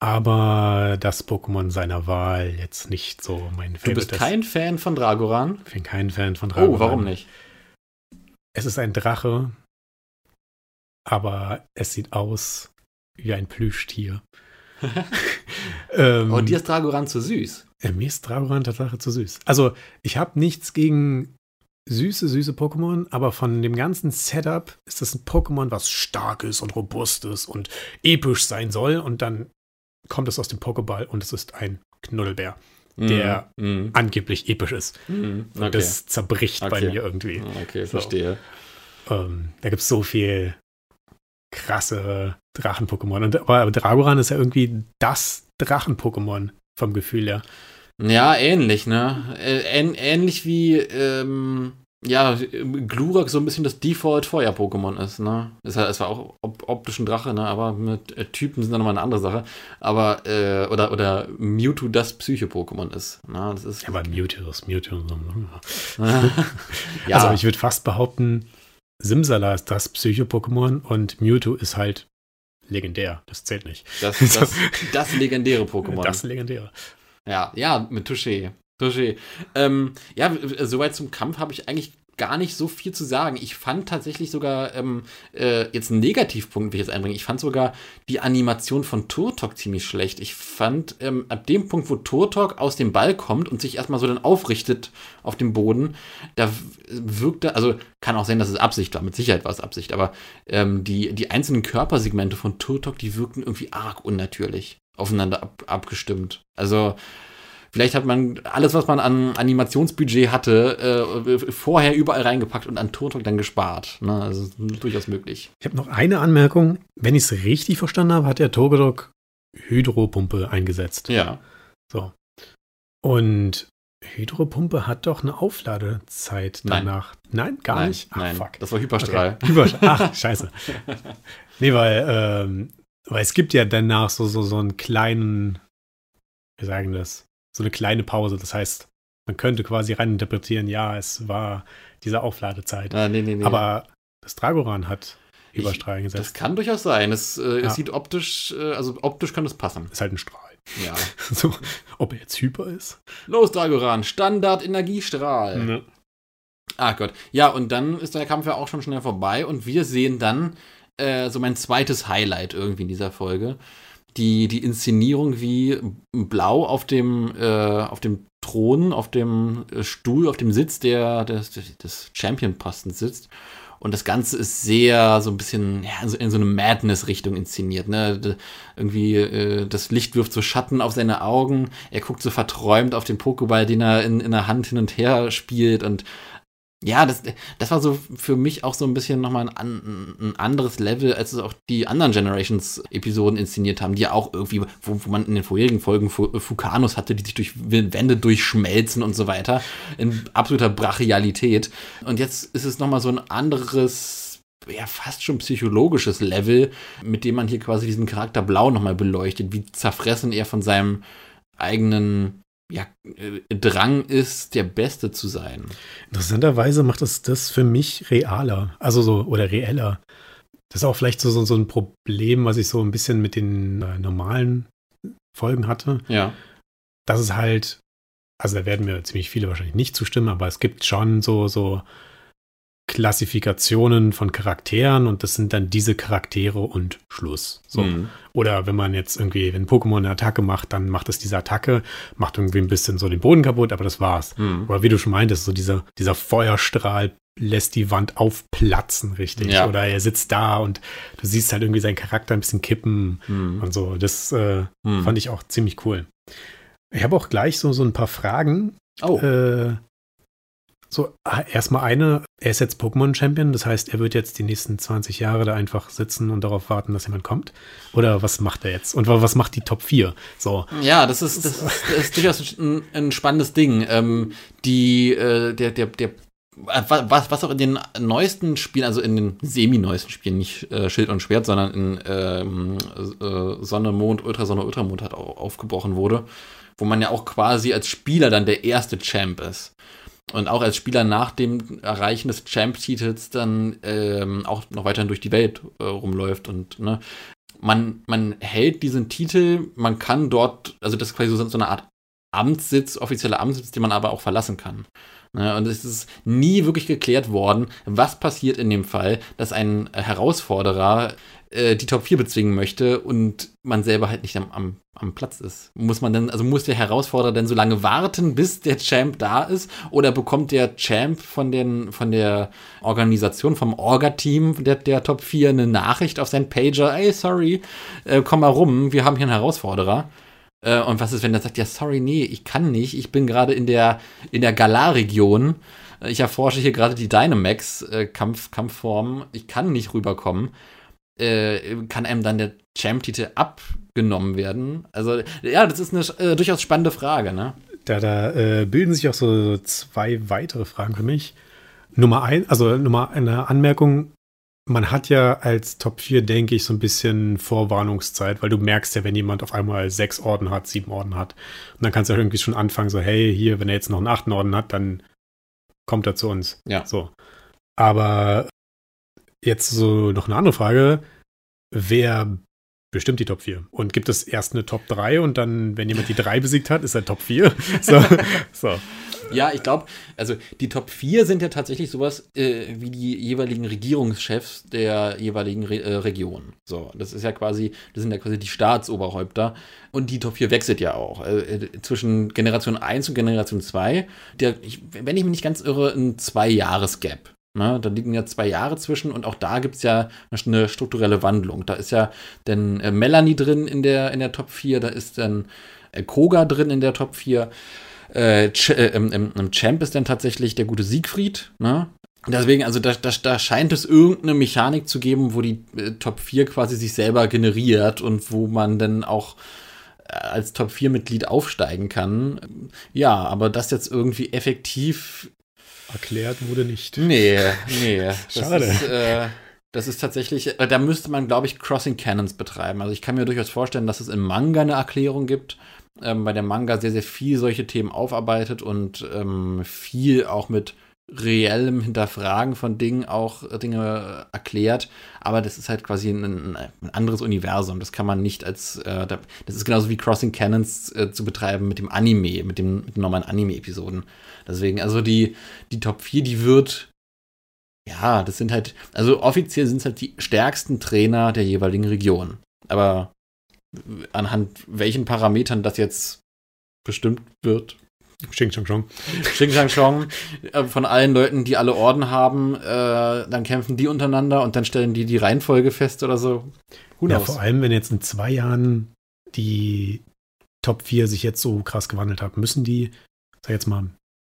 aber das Pokémon seiner Wahl jetzt nicht so mein Favorite. Du bist kein Fan von Dragoran? Ich bin kein Fan von Dragoran. Oh, warum nicht? Es ist ein Drache, aber es sieht aus wie ein Plüschtier. <laughs> ähm, oh, dir ist Dragoran zu süß. Äh, mir ist Dragoran tatsächlich zu süß. Also, ich habe nichts gegen süße, süße Pokémon, aber von dem ganzen Setup ist das ein Pokémon, was stark ist und robust ist und episch sein soll. Und dann kommt es aus dem Pokéball und es ist ein Knuddelbär, der mm, angeblich episch ist. Mm, okay. Und das zerbricht okay. bei mir irgendwie. Okay, verstehe. So. Ähm, da gibt es so viel krasse Drachen-Pokémon. Aber Dragoran ist ja irgendwie das Drachen-Pokémon vom Gefühl her. Ja, ähnlich, ne? Äh, ähnlich wie ähm, ja, Glurak so ein bisschen das Default-Feuer-Pokémon ist, ne? Ist es war auch op optischen Drache, ne? Aber mit äh, Typen sind dann nochmal eine andere Sache. Aber, äh, oder, oder Mewtwo das Psyche-Pokémon ist. Ne? Das ist ja, aber Mewtwo ist Mewtwo. <laughs> ja. Also ich würde fast behaupten, Simsala ist das Psyche-Pokémon und Mewtwo ist halt legendär. Das zählt nicht. Das, das, <laughs> das legendäre Pokémon. Das legendäre. Ja, ja, mit Touché. Touché. Ähm, ja, soweit zum Kampf habe ich eigentlich gar nicht so viel zu sagen. Ich fand tatsächlich sogar ähm, äh, jetzt einen Negativpunkt, will ich jetzt einbringen. Ich fand sogar die Animation von Turtok ziemlich schlecht. Ich fand ähm, ab dem Punkt, wo Turtok aus dem Ball kommt und sich erstmal so dann aufrichtet auf dem Boden, da wirkte, also kann auch sein, dass es Absicht war, mit Sicherheit war es Absicht, aber ähm, die, die einzelnen Körpersegmente von Turtok, die wirkten irgendwie arg unnatürlich aufeinander ab, abgestimmt. Also Vielleicht hat man alles, was man an Animationsbudget hatte, äh, vorher überall reingepackt und an Turtok dann gespart. Ne? Also durchaus möglich. Ich habe noch eine Anmerkung. Wenn ich es richtig verstanden habe, hat der Togodok Hydropumpe eingesetzt. Ja. So. Und Hydropumpe hat doch eine Aufladezeit danach. Nein, nein gar nein, nicht. Ach, nein, fuck. Das war Hyperstrahl. Okay. Hyperstrahl. <laughs> Ach, scheiße. nee, weil, ähm, weil es gibt ja danach so, so, so einen kleinen, wir sagen das, so eine kleine Pause. Das heißt, man könnte quasi reininterpretieren, ja, es war diese Aufladezeit. Ah, nee, nee, nee. Aber das Dragoran hat Überstrahlen Das gesetzt. kann durchaus sein. Es, äh, Ja. es sieht optisch, äh, also optisch kann es passen. ist halt ein Strahl. Ja. <laughs> So, ob er jetzt hyper ist? Los, Dragoran, Standard-Energiestrahl. Ne. Ah Gott. Ja, und dann ist der Kampf ja auch schon schnell vorbei und wir sehen dann äh, so mein zweites Highlight irgendwie in dieser Folge. Die, die Inszenierung, wie Blau auf dem, äh, auf dem Thron, auf dem äh, Stuhl, auf dem Sitz der, des, des Champion-Postens sitzt. Und das Ganze ist sehr so ein bisschen ja, in so- in so eine Madness-Richtung inszeniert. Ne? Irgendwie äh, das Licht wirft so Schatten auf seine Augen. Er guckt so verträumt auf den Pokéball, den er in, in der Hand hin und her spielt. Und ja, das, das war so für mich auch so ein bisschen nochmal ein, ein anderes Level, als es auch die anderen Generations-Episoden inszeniert haben, die ja auch irgendwie, wo, wo man in den vorherigen Folgen Fu- Fukanos hatte, die sich durch Wände durchschmelzen und so weiter, in absoluter Brachialität. Und jetzt ist es nochmal so ein anderes, ja, fast schon psychologisches Level, mit dem man hier quasi diesen Charakter Blau nochmal beleuchtet, wie zerfressen er von seinem eigenen ja, äh, Drang ist, der Beste zu sein. Interessanterweise macht es das für mich realer, also so, oder reeller. Das ist auch vielleicht so, so, so ein Problem, was ich so ein bisschen mit den äh, normalen Folgen hatte. Ja. Das ist halt, also da werden mir ziemlich viele wahrscheinlich nicht zustimmen, aber es gibt schon so, so Klassifikationen von Charakteren und das sind dann diese Charaktere und Schluss. So. Mhm. Oder wenn man jetzt irgendwie, wenn Pokémon eine Attacke macht, dann macht es diese Attacke, macht irgendwie ein bisschen so den Boden kaputt, aber das war's. Mhm. Oder wie du schon meintest, so dieser, dieser Feuerstrahl lässt die Wand aufplatzen, richtig. Ja. Oder er sitzt da und du siehst halt irgendwie seinen Charakter ein bisschen kippen Mhm. und so. Das äh, Mhm. fand ich auch ziemlich cool. Ich habe auch gleich so, so ein paar Fragen. Oh, Äh, so, ah, erstmal eine, er ist jetzt Pokémon-Champion, das heißt, er wird jetzt die nächsten 20 Jahre da einfach sitzen und darauf warten, dass jemand kommt. Oder was macht er jetzt? Und wa- was macht die Top 4? So, ja, das ist, das ist, das ist durchaus ein, ein spannendes Ding. Ähm, die, äh, der, der, der, äh, was, was auch in den neuesten Spielen, also in den semi-neuesten Spielen, nicht äh, Schild und Schwert, sondern in ähm, äh, Sonne, Mond, Ultrasonne, Ultramond hat auch aufgebrochen wurde, wo man ja auch quasi als Spieler dann der erste Champ ist. Und auch als Spieler nach dem Erreichen des Champ-Titels dann ähm, auch noch weiterhin durch die Welt äh, rumläuft und ne, man, man hält diesen Titel, man kann dort, also das ist quasi so, so eine Art Amtssitz, offizieller Amtssitz, den man aber auch verlassen kann. Ne, und es ist nie wirklich geklärt worden, was passiert in dem Fall, dass ein Herausforderer äh, die Top 4 bezwingen möchte und man selber halt nicht am, am, am Platz ist. Muss man denn, also muss der Herausforderer denn so lange warten, bis der Champ da ist? Oder bekommt der Champ von, den, von der Organisation, vom Orga-Team der, der Top 4 eine Nachricht auf sein Pager, ey, sorry, äh, komm mal rum, wir haben hier einen Herausforderer. Äh, und was ist, wenn der sagt, ja, sorry, nee, ich kann nicht, ich bin gerade in der, in der Galar-Region. Ich erforsche hier gerade die Dynamax-Kampfform. ich kann nicht rüberkommen. Äh, kann einem dann der Champ-Titel abgenommen werden? Also, ja, das ist eine äh, durchaus spannende Frage, ne? da, da äh, bilden sich auch so zwei weitere Fragen für mich. Nummer ein, also Nummer eine Anmerkung. Man hat ja als Top 4, denke ich, so ein bisschen Vorwarnungszeit, weil du merkst ja, wenn jemand auf einmal sechs Orden hat, sieben Orden hat. Und dann kannst du ja irgendwie schon anfangen, so, hey, hier, wenn er jetzt noch einen achten Orden hat, dann kommt er zu uns. Ja. So. Aber jetzt so noch eine andere Frage. Wer bestimmt die Top 4? Und gibt es erst eine Top 3 und dann, wenn jemand die 3 besiegt hat, ist er Top 4? <laughs> So. so. Ja, ich glaube, also die Top 4 sind ja tatsächlich sowas äh, wie die jeweiligen Regierungschefs der jeweiligen Re äh, Region. So, das ist ja quasi, das sind ja quasi die Staatsoberhäupter. Und die Top 4 wechselt ja auch. Äh, äh, zwischen Generation 1 und Generation 2, der, ich, wenn ich mich nicht ganz irre, ein Zwei-Jahres-Gap. Ne? Da liegen ja zwei Jahre zwischen und auch da gibt es ja eine strukturelle Wandlung. Da ist ja dann äh, Melanie drin in der, in der Top 4, da ist dann äh, Koga drin in der Top 4. Äh, Ch äh, im, im, im Champ ist dann tatsächlich der gute Siegfried. Ne? Deswegen, also da, da, da scheint es irgendeine Mechanik zu geben, wo die äh, Top 4 quasi sich selber generiert und wo man dann auch äh, als Top 4-Mitglied aufsteigen kann. Ja, aber das jetzt irgendwie effektiv Erklärt wurde nicht. Nee, nee. <laughs> Das Schade. Ist, äh, Das ist tatsächlich, äh, da müsste man, glaube ich, Crossing Cannons betreiben. Also ich kann mir durchaus vorstellen, dass es in Manga eine Erklärung gibt, ähm, bei der Manga sehr, sehr viel solche Themen aufarbeitet und ähm, viel auch mit reellem Hinterfragen von Dingen auch äh, Dinge erklärt, aber das ist halt quasi ein, ein anderes Universum. Das kann man nicht als, äh, das ist genauso wie Crossing Cannons äh, zu betreiben mit dem Anime, mit, dem, mit den normalen Anime-Episoden. Deswegen, also die, die Top 4, die wird, ja, das sind halt, also offiziell sind es halt die stärksten Trainer der jeweiligen Region. Aber anhand welchen Parametern das jetzt bestimmt wird, Xing Chang Chong. Xing Chang Chong. Äh, von allen Leuten, die alle Orden haben, äh, dann kämpfen die untereinander und dann stellen die die Reihenfolge fest oder so. Ja, vor allem, wenn jetzt in zwei Jahren die Top 4 sich jetzt so krass gewandelt haben, müssen die, sag jetzt mal,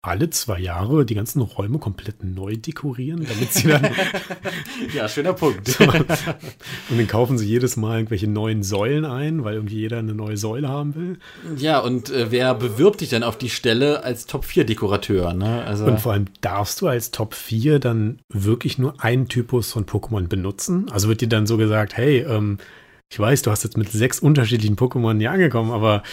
alle zwei Jahre die ganzen Räume komplett neu dekorieren, damit sie dann. <laughs> ja, schöner Punkt. <laughs> und dann kaufen sie jedes Mal irgendwelche neuen Säulen ein, weil irgendwie jeder eine neue Säule haben will. Ja, und äh, wer bewirbt dich dann auf die Stelle als Top 4 Dekorateur? Ne? Also und vor allem darfst du als Top 4 dann wirklich nur einen Typus von Pokémon benutzen? Also wird dir dann so gesagt, hey, ähm, ich weiß, du hast jetzt mit sechs unterschiedlichen Pokémon hier angekommen, aber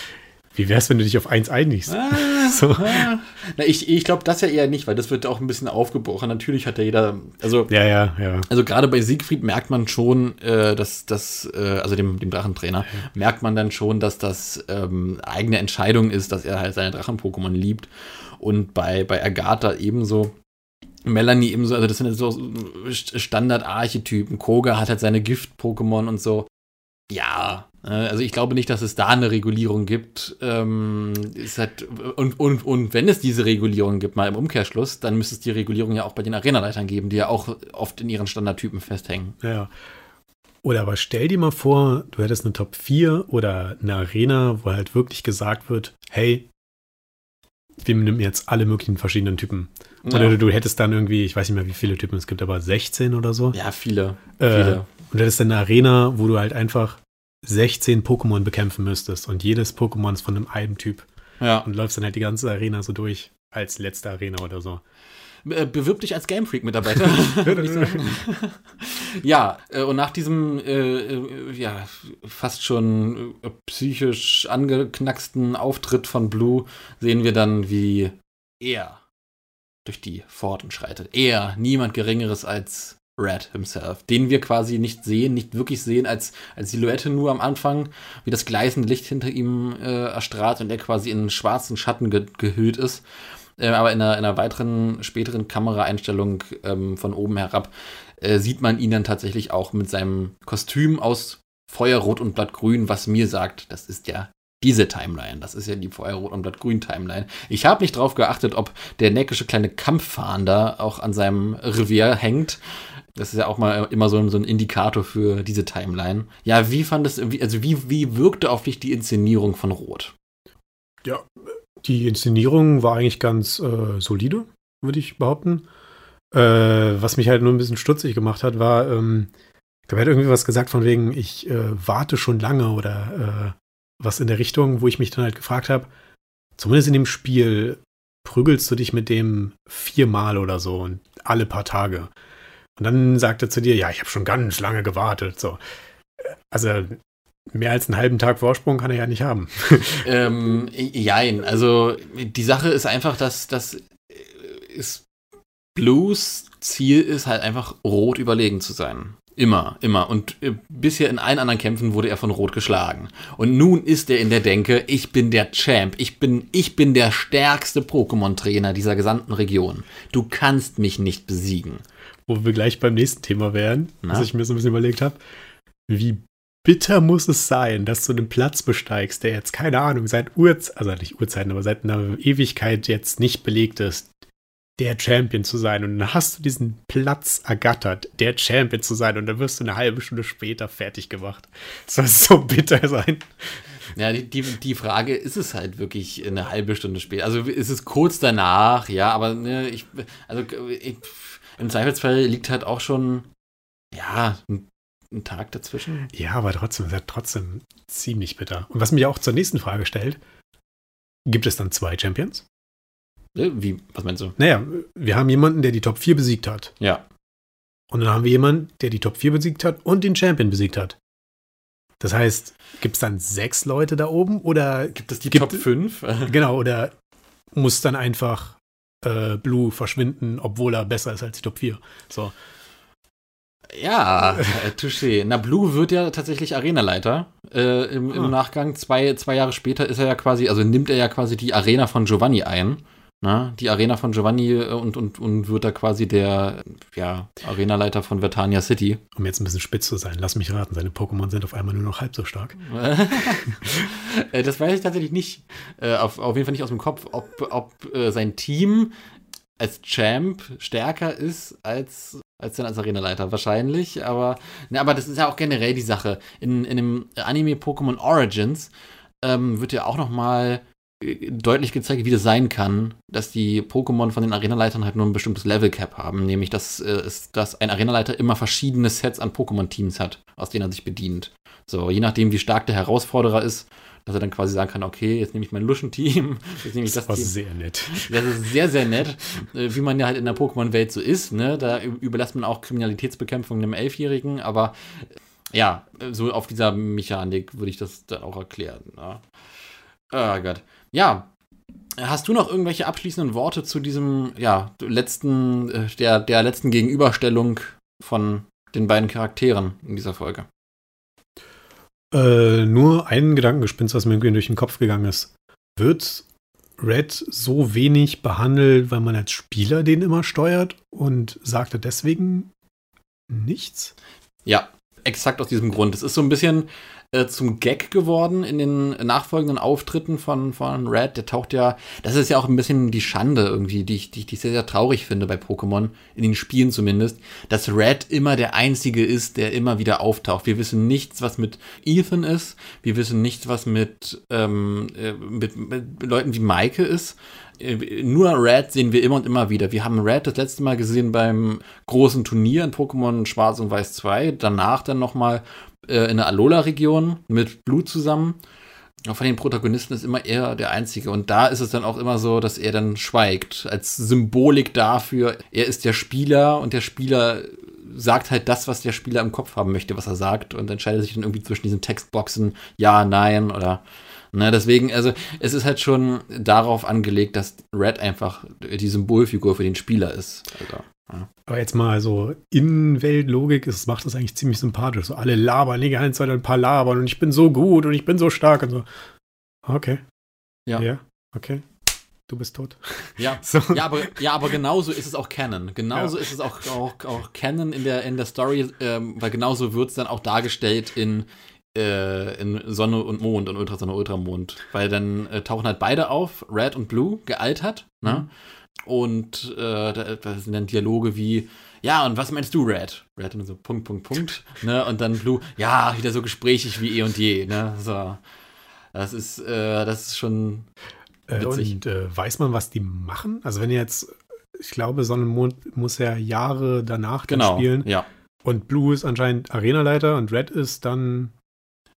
wie wär's, wenn du dich auf eins einigst? Ah, <laughs> so. ah. Na, ich ich glaube das ja eher nicht, weil das wird auch ein bisschen aufgebrochen. Natürlich hat ja jeder, also ja, ja, ja. Also gerade bei Siegfried merkt man schon, äh, dass das, äh, also dem, dem Drachentrainer, ja. merkt man dann schon, dass das ähm, eigene Entscheidung ist, dass er halt seine Drachen-Pokémon liebt. Und bei, bei Agatha ebenso. Melanie ebenso, also das sind so Standard-Archetypen. Koga hat halt seine Gift-Pokémon und so. Ja, also ich glaube nicht, dass es da eine Regulierung gibt. Ähm, halt, und, und, und wenn es diese Regulierung gibt, mal im Umkehrschluss, dann müsste es die Regulierung ja auch bei den Arenaleitern geben, die ja auch oft in ihren Standardtypen festhängen. Ja. Oder aber stell dir mal vor, du hättest eine Top 4 oder eine Arena, wo halt wirklich gesagt wird, hey, wir nehmen jetzt alle möglichen verschiedenen Typen. Ja. Oder du, hättest dann irgendwie, ich weiß nicht mehr, wie viele Typen es gibt, aber 16 oder so. Ja, viele. Äh, viele. Und du hättest dann eine Arena, wo du halt einfach 16 Pokémon bekämpfen müsstest und jedes Pokémon ist von einem einen Typ. Ja. Und läufst dann halt die ganze Arena so durch als letzte Arena oder so. Äh, bewirb dich als Game Freak-Mitarbeiter. <laughs> <laughs> ja, äh, und nach diesem äh, äh, ja, fast schon psychisch angeknacksten Auftritt von Blue sehen wir dann, wie er durch die Pforten schreitet. Er, niemand Geringeres als Red himself, den wir quasi nicht sehen, nicht wirklich sehen als, als Silhouette nur am Anfang, wie das gleißende Licht hinter ihm äh, erstrahlt und er quasi in schwarzen Schatten ge gehüllt ist. Äh, aber in einer, in einer, weiteren, späteren Kameraeinstellung ähm, von oben herab äh, sieht man ihn dann tatsächlich auch mit seinem Kostüm aus Feuerrot und Blattgrün, was mir sagt, das ist ja diese Timeline. Das ist ja die Feuerrot und Blattgrün Timeline. Ich habe nicht drauf geachtet, ob der neckische kleine Kampffahnder auch an seinem Revier hängt. Das ist ja auch mal immer so, so ein Indikator für diese Timeline. Ja, wie fandest du, also wie, wie wirkte auf dich die Inszenierung von Rot? Ja, die Inszenierung war eigentlich ganz äh, solide, würde ich behaupten. Äh, was mich halt nur ein bisschen stutzig gemacht hat, war, ähm, ich glaube, er hat irgendwie was gesagt von wegen, ich äh, warte schon lange oder äh, was in der Richtung, wo ich mich dann halt gefragt habe, zumindest in dem Spiel prügelst du dich mit dem viermal oder so und alle paar Tage. Und dann sagt er zu dir, ja, ich habe schon ganz lange gewartet. So. Also mehr als einen halben Tag Vorsprung kann er ja nicht haben. <laughs> ähm, jein, also die Sache ist einfach, dass das ist Blues Ziel ist halt einfach rot überlegen zu sein. Immer, immer. Und äh, bisher in allen anderen Kämpfen wurde er von Rot geschlagen. Und nun ist er in der Denke, ich bin der Champ, ich bin, ich bin der stärkste Pokémon-Trainer dieser gesamten Region. Du kannst mich nicht besiegen wo wir gleich beim nächsten Thema wären, Na? was ich mir so ein bisschen überlegt habe. Wie bitter muss es sein, dass du einen Platz besteigst, der jetzt, keine Ahnung, seit Urzeiten, also nicht Urzeiten, aber seit einer Ewigkeit jetzt nicht belegt ist, der Champion zu sein. Und dann hast du diesen Platz ergattert, der Champion zu sein. Und dann wirst du eine halbe Stunde später fertig gemacht. Das soll so bitter sein. Ja, die, die, die Frage ist es halt wirklich eine halbe Stunde später. Also ist es kurz danach, ja, aber ne, ich, also ich, im Zweifelsfall liegt halt auch schon, ja, ein, ein Tag dazwischen. Ja, aber trotzdem, ist ja trotzdem ziemlich bitter. Und was mich auch zur nächsten Frage stellt, gibt es dann zwei Champions? Äh, wie, was meinst du? Naja, wir haben jemanden, der die Top 4 besiegt hat. Ja. Und dann haben wir jemanden, der die Top 4 besiegt hat und den Champion besiegt hat. Das heißt, gibt es dann sechs Leute da oben oder Gibt es die Gibt- Top 5? genau, oder muss dann einfach äh, Blue verschwinden, obwohl er besser ist als die Top 4? So. Ja, <laughs> äh, touché. Na, Blue wird ja tatsächlich Arenaleiter. Äh, im, Im Ah. Nachgang, zwei, zwei Jahre später ist er ja quasi, also nimmt er ja quasi die Arena von Giovanni ein. Na, die Arena von Giovanni äh, und, und, und wird da quasi der ja, Arenaleiter von Vertania City. Um jetzt ein bisschen spitz zu sein, lass mich raten, seine Pokémon sind auf einmal nur noch halb so stark. <laughs> Äh, das weiß ich tatsächlich nicht. Äh, auf, auf jeden Fall nicht aus dem Kopf, ob, ob sein Team als Champ stärker ist als, als dann als Arenaleiter. Wahrscheinlich, aber, ne, aber das ist ja auch generell die Sache. In, in dem Anime Pokémon Origins ähm, wird ja auch noch mal deutlich gezeigt, wie das sein kann, dass die Pokémon von den Arenaleitern halt nur ein bestimmtes Level Cap haben, nämlich dass, äh, ist, dass ein Arenaleiter immer verschiedene Sets an Pokémon-Teams hat, aus denen er sich bedient. So, je nachdem, wie stark der Herausforderer ist, dass er dann quasi sagen kann, okay, jetzt nehme ich mein Luschen-Team, <laughs> jetzt nehme ich das Das war Team. sehr nett. Das ist sehr, sehr nett, äh, wie man ja halt in der Pokémon-Welt so ist. Ne? Da überlässt man auch Kriminalitätsbekämpfung einem Elfjährigen, aber äh, ja, so auf dieser Mechanik würde ich das dann auch erklären. Ne? Oh Gott. Ja. Hast du noch irgendwelche abschließenden Worte zu diesem, ja, letzten, äh, der, der letzten Gegenüberstellung von den beiden Charakteren in dieser Folge? Äh, nur ein Gedankengespinst, was mir irgendwie durch den Kopf gegangen ist. Wird Red so wenig behandelt, weil man als Spieler den immer steuert und sagte deswegen nichts? Ja, exakt aus diesem Grund. Es ist so ein bisschen äh, zum Gag geworden in den nachfolgenden Auftritten von, von Red. Der taucht ja, das ist ja auch ein bisschen die Schande irgendwie, die ich, die, die ich sehr, sehr traurig finde bei Pokémon, in den Spielen zumindest, dass Red immer der Einzige ist, der immer wieder auftaucht. Wir wissen nichts, was mit Ethan ist. Wir wissen nichts, was mit, ähm, äh, mit, mit Leuten wie Maike ist. Äh, Nur Red sehen wir immer und immer wieder. Wir haben Red das letzte Mal gesehen beim großen Turnier in Pokémon Schwarz und Weiß 2. Danach dann nochmal äh, in der Alola-Region mit Blue zusammen. Von den Protagonisten ist immer er der Einzige. Und da ist es dann auch immer so, dass er dann schweigt. Als Symbolik dafür, er ist der Spieler und der Spieler sagt halt das, was der Spieler im Kopf haben möchte, was er sagt. Und entscheidet sich dann irgendwie zwischen diesen Textboxen, ja, nein oder. Ne, deswegen, also es ist halt schon darauf angelegt, dass Red einfach die Symbolfigur für den Spieler ist. Also, Aber jetzt mal so Innenweltlogik, es macht das eigentlich ziemlich sympathisch. So alle labern die ganze Zeit ein paar labern und ich bin so gut und ich bin so stark und so. Okay. Ja. Ja, okay. Du bist tot. ja. <laughs> So. Ja, aber, ja, aber genauso ist es auch Canon. Genauso Ja. ist es auch, auch, auch Canon in der, in der Story, ähm, weil genauso wird es dann auch dargestellt in, äh, in Sonne und Mond und Ultrasonne, Ultramond. Weil dann äh, tauchen halt beide auf, Red und Blue, gealtert. Ne? Und äh, da, da sind dann Dialoge wie, ja, und was meinst du, Red? Red und so Punkt, Punkt, Punkt. ne? Und dann Blue, ja, wieder so gesprächig wie eh und je. Ne? So. Das ist, äh, das ist schon Äh, Witzig. und äh, weiß man, was die machen? Also wenn jetzt, ich glaube, Sonne und Mond muss ja Jahre danach dann genau. spielen. Ja. Und Blue ist anscheinend Arenaleiter und Red ist dann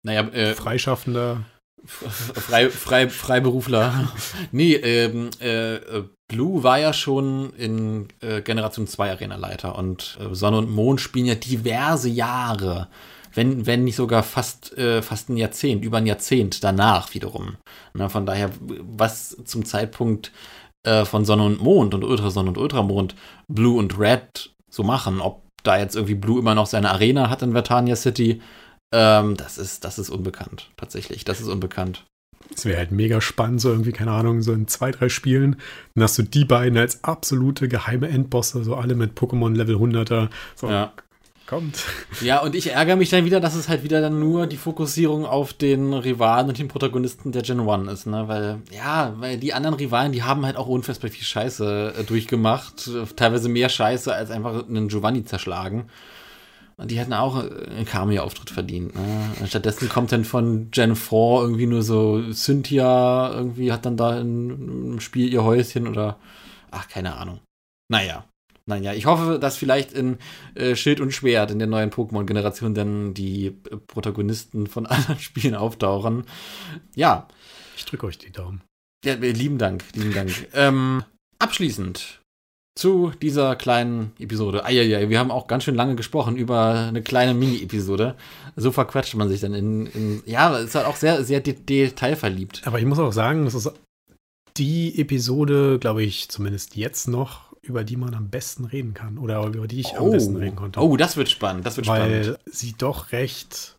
Naja, äh, Freischaffender. Frei, frei, Freiberufler. nee, ähm, äh, äh, Blue war ja schon in äh, Generation 2 Arena-Leiter und äh, Sonne und Mond spielen ja diverse Jahre, wenn, wenn nicht sogar fast, äh, fast ein Jahrzehnt, über ein Jahrzehnt danach wiederum. Na, von daher, was zum Zeitpunkt äh, von Sonne und Mond und Ultrasonne und Ultramond Blue und Red so machen, ob da jetzt irgendwie Blue immer noch seine Arena hat in Vertania City, ähm, das ist, das ist unbekannt, tatsächlich. Das ist unbekannt. Es wäre halt mega spannend, so irgendwie, keine Ahnung, so in zwei, drei Spielen. Dann hast du die beiden als absolute geheime Endbosse, so alle mit Pokémon Level 100er. So, Ja. kommt. Ja, und ich ärgere mich dann wieder, dass es halt wieder dann nur die Fokussierung auf den Rivalen und den Protagonisten der Gen 1 ist, ne? Weil, ja, weil die anderen Rivalen, die haben halt auch unfassbar viel Scheiße äh, durchgemacht. Äh, Teilweise mehr Scheiße als einfach einen Giovanni zerschlagen. Die hätten auch einen Cameo-Auftritt verdient. Ne? Stattdessen kommt dann von Gen 4 irgendwie nur so Cynthia, irgendwie hat dann da im Spiel ihr Häuschen oder ach, keine Ahnung. Naja. Naja, ich hoffe, dass vielleicht in äh, Schild und Schwert in der neuen Pokémon-Generation dann die äh, Protagonisten von <laughs> anderen Spielen auftauchen. Ja, Ich drücke euch die Daumen. ja, lieben Dank, lieben Dank. ähm, abschließend zu dieser kleinen Episode. Eieiei, wir haben auch ganz schön lange gesprochen über eine kleine Mini-Episode. So verquatscht man sich dann in, in ja, ist halt auch sehr, sehr de detailverliebt. Aber ich muss auch sagen, das ist die Episode, glaube ich, zumindest jetzt noch, über die man am besten reden kann oder über die ich oh. am besten reden konnte. Oh, das wird spannend, das wird weil spannend. sie doch recht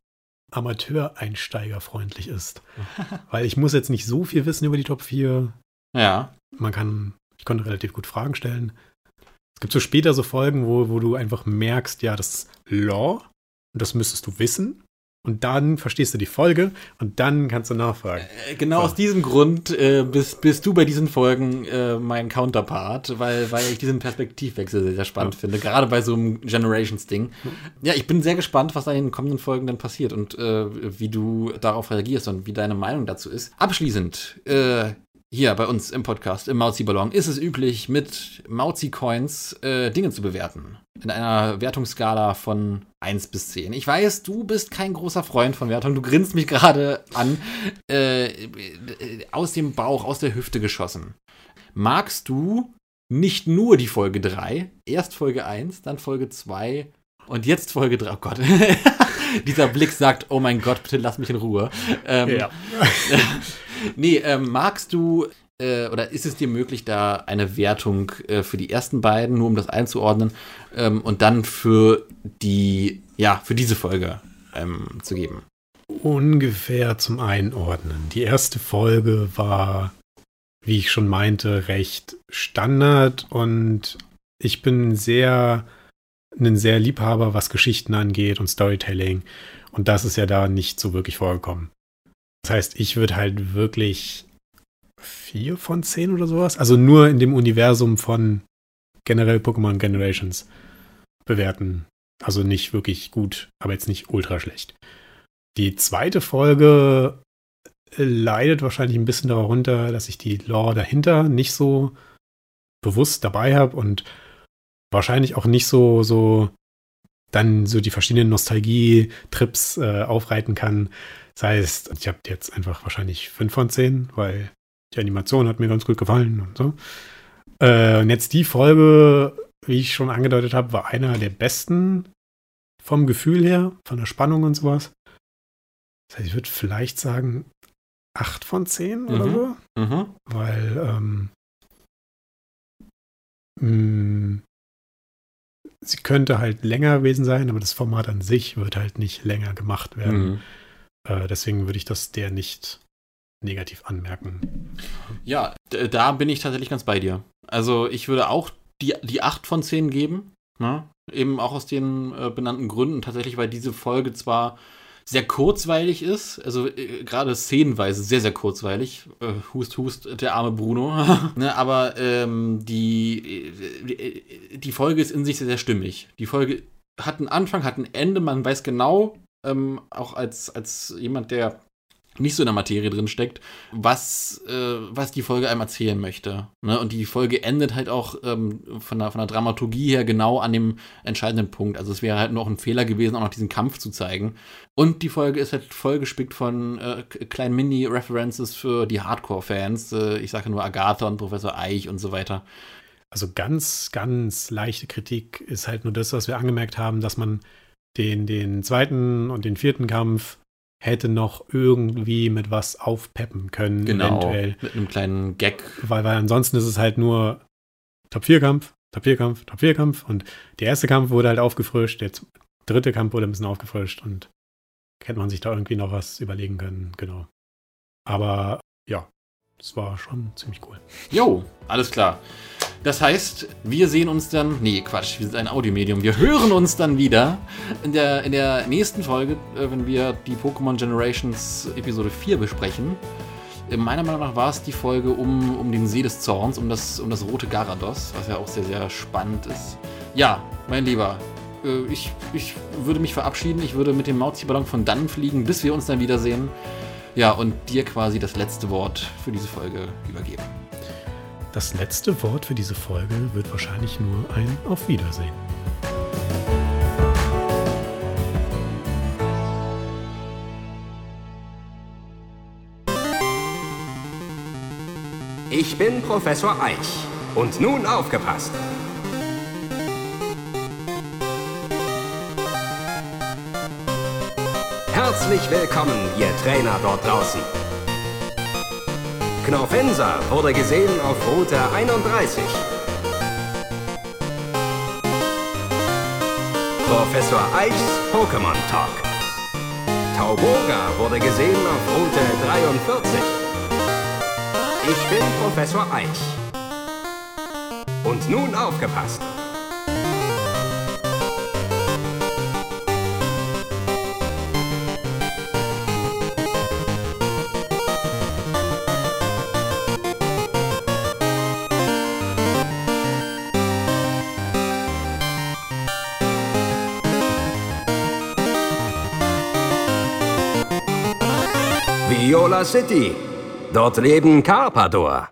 Amateureinsteigerfreundlich ist. <laughs> weil ich muss jetzt nicht so viel wissen über die Top 4. Ja. Man kann, ich konnte relativ gut Fragen stellen. Es gibt so später so Folgen, wo, wo du einfach merkst, ja, das ist Law und das müsstest du wissen. Und dann verstehst du die Folge und dann kannst du nachfragen. Äh, Genau So. aus diesem Grund äh, bist, bist du bei diesen Folgen äh, mein Counterpart, weil, weil ich diesen Perspektivwechsel sehr, sehr spannend Ja. finde, gerade bei so einem Generations-Ding. Ja, ich bin sehr gespannt, was da in den kommenden Folgen dann passiert und äh, wie du darauf reagierst und wie deine Meinung dazu ist. Abschließend, äh, hier bei uns im Podcast, im Mauzi-Ballon, ist es üblich, mit Mauzi-Coins äh, Dinge zu bewerten. In einer Wertungsskala von 1 bis 10. Ich weiß, du bist kein großer Freund von Wertung. Du grinst mich gerade an. Äh, äh, aus dem Bauch, aus der Hüfte geschossen. Magst du nicht nur die Folge 3, erst Folge 1, dann Folge 2 und jetzt Folge 3? Oh Gott. <laughs> Dieser Blick sagt, oh mein Gott, bitte lass mich in Ruhe. Ähm, <laughs> Nee, ähm, magst du äh, oder ist es dir möglich, da eine Wertung äh, für die ersten beiden, nur um das einzuordnen, ähm, und dann für die, ja, für diese Folge ähm, zu geben? Ungefähr zum Einordnen. Die erste Folge war, wie ich schon meinte, recht Standard und ich bin sehr ein sehr Liebhaber, was Geschichten angeht und Storytelling. Und das ist ja da nicht so wirklich vorgekommen. Das heißt, ich würde halt wirklich vier von zehn oder sowas, also nur in dem Universum von generell Pokémon Generations bewerten. Also nicht wirklich gut, aber jetzt nicht ultra schlecht. Die zweite Folge leidet wahrscheinlich ein bisschen darunter, dass ich die Lore dahinter nicht so bewusst dabei habe und wahrscheinlich auch nicht so, so dann so die verschiedenen Nostalgie-Trips äh, aufreiten kann. Das heißt, ich habe jetzt einfach wahrscheinlich 5 von 10, weil die Animation hat mir ganz gut gefallen und so. Äh, und jetzt die Folge, wie ich schon angedeutet habe, war einer der besten vom Gefühl her, von der Spannung und sowas. Das heißt, ich würde vielleicht sagen 8 von 10 oder Mhm. so, Mhm. weil ähm, mh, sie könnte halt länger gewesen sein, aber das Format an sich wird halt nicht länger gemacht werden. Mhm. Äh, deswegen würde ich das der nicht negativ anmerken. Ja, da bin ich tatsächlich ganz bei dir. Also ich würde auch die, die 8 von 10 geben. Ne? Eben auch aus den äh, benannten Gründen. Tatsächlich, weil diese Folge zwar sehr kurzweilig ist, also äh, gerade szenenweise sehr, sehr kurzweilig. Äh, hust, hust, der arme Bruno. <laughs> ne? Aber ähm, die, äh, die Folge ist in sich sehr, sehr stimmig. Die Folge hat einen Anfang, hat ein Ende, man weiß genau, ähm, auch als, als jemand, der nicht so in der Materie drin steckt, was, äh, was die Folge einem erzählen möchte. Ne? Und die Folge endet halt auch ähm, von, der, von der Dramaturgie her genau an dem entscheidenden Punkt. Also es wäre halt nur auch ein Fehler gewesen, auch noch diesen Kampf zu zeigen. Und die Folge ist halt vollgespickt von äh, kleinen Mini-References für die Hardcore-Fans. Äh, ich sage nur Agatha und Professor Eich und so weiter. Also ganz, ganz leichte Kritik ist halt nur das, was wir angemerkt haben, dass man den, den zweiten und den vierten Kampf hätte noch irgendwie mit was aufpeppen können, eventuell. Mit einem kleinen Gag. Weil, weil ansonsten ist es halt nur Top-4-Kampf, Top-4-Kampf, Top-4-Kampf und der erste Kampf wurde halt aufgefrischt, der dritte Kampf wurde ein bisschen aufgefrischt und hätte man sich da irgendwie noch was überlegen können, genau. Aber ja, es war schon ziemlich cool. Jo, alles klar. Das heißt, wir sehen uns dann. Nee, Quatsch, wir sind ein Audiomedium. Wir hören uns dann wieder in der, in der nächsten Folge, äh, wenn wir die Pokémon Generations Episode 4 besprechen. Äh, Meiner Meinung nach war es die Folge um, um den See des Zorns, um das, um das rote Garados, was ja auch sehr, sehr spannend ist. Ja, mein Lieber, äh, ich, ich würde mich verabschieden. Ich würde mit dem Mauzi-Ballon von dann fliegen, bis wir uns dann wiedersehen. Ja, und dir quasi das letzte Wort für diese Folge übergeben. Das letzte Wort für diese Folge wird wahrscheinlich nur ein Auf Wiedersehen. Ich bin Professor Eich. Und nun aufgepasst. Herzlich willkommen, ihr Trainer dort draußen. Knorfensa wurde gesehen auf Route 31. Professor Eichs Pokémon Talk. Tauboga wurde gesehen auf Route 43. Ich bin Professor Eich. Und nun aufgepasst! Viola City. Dort leben Carpador.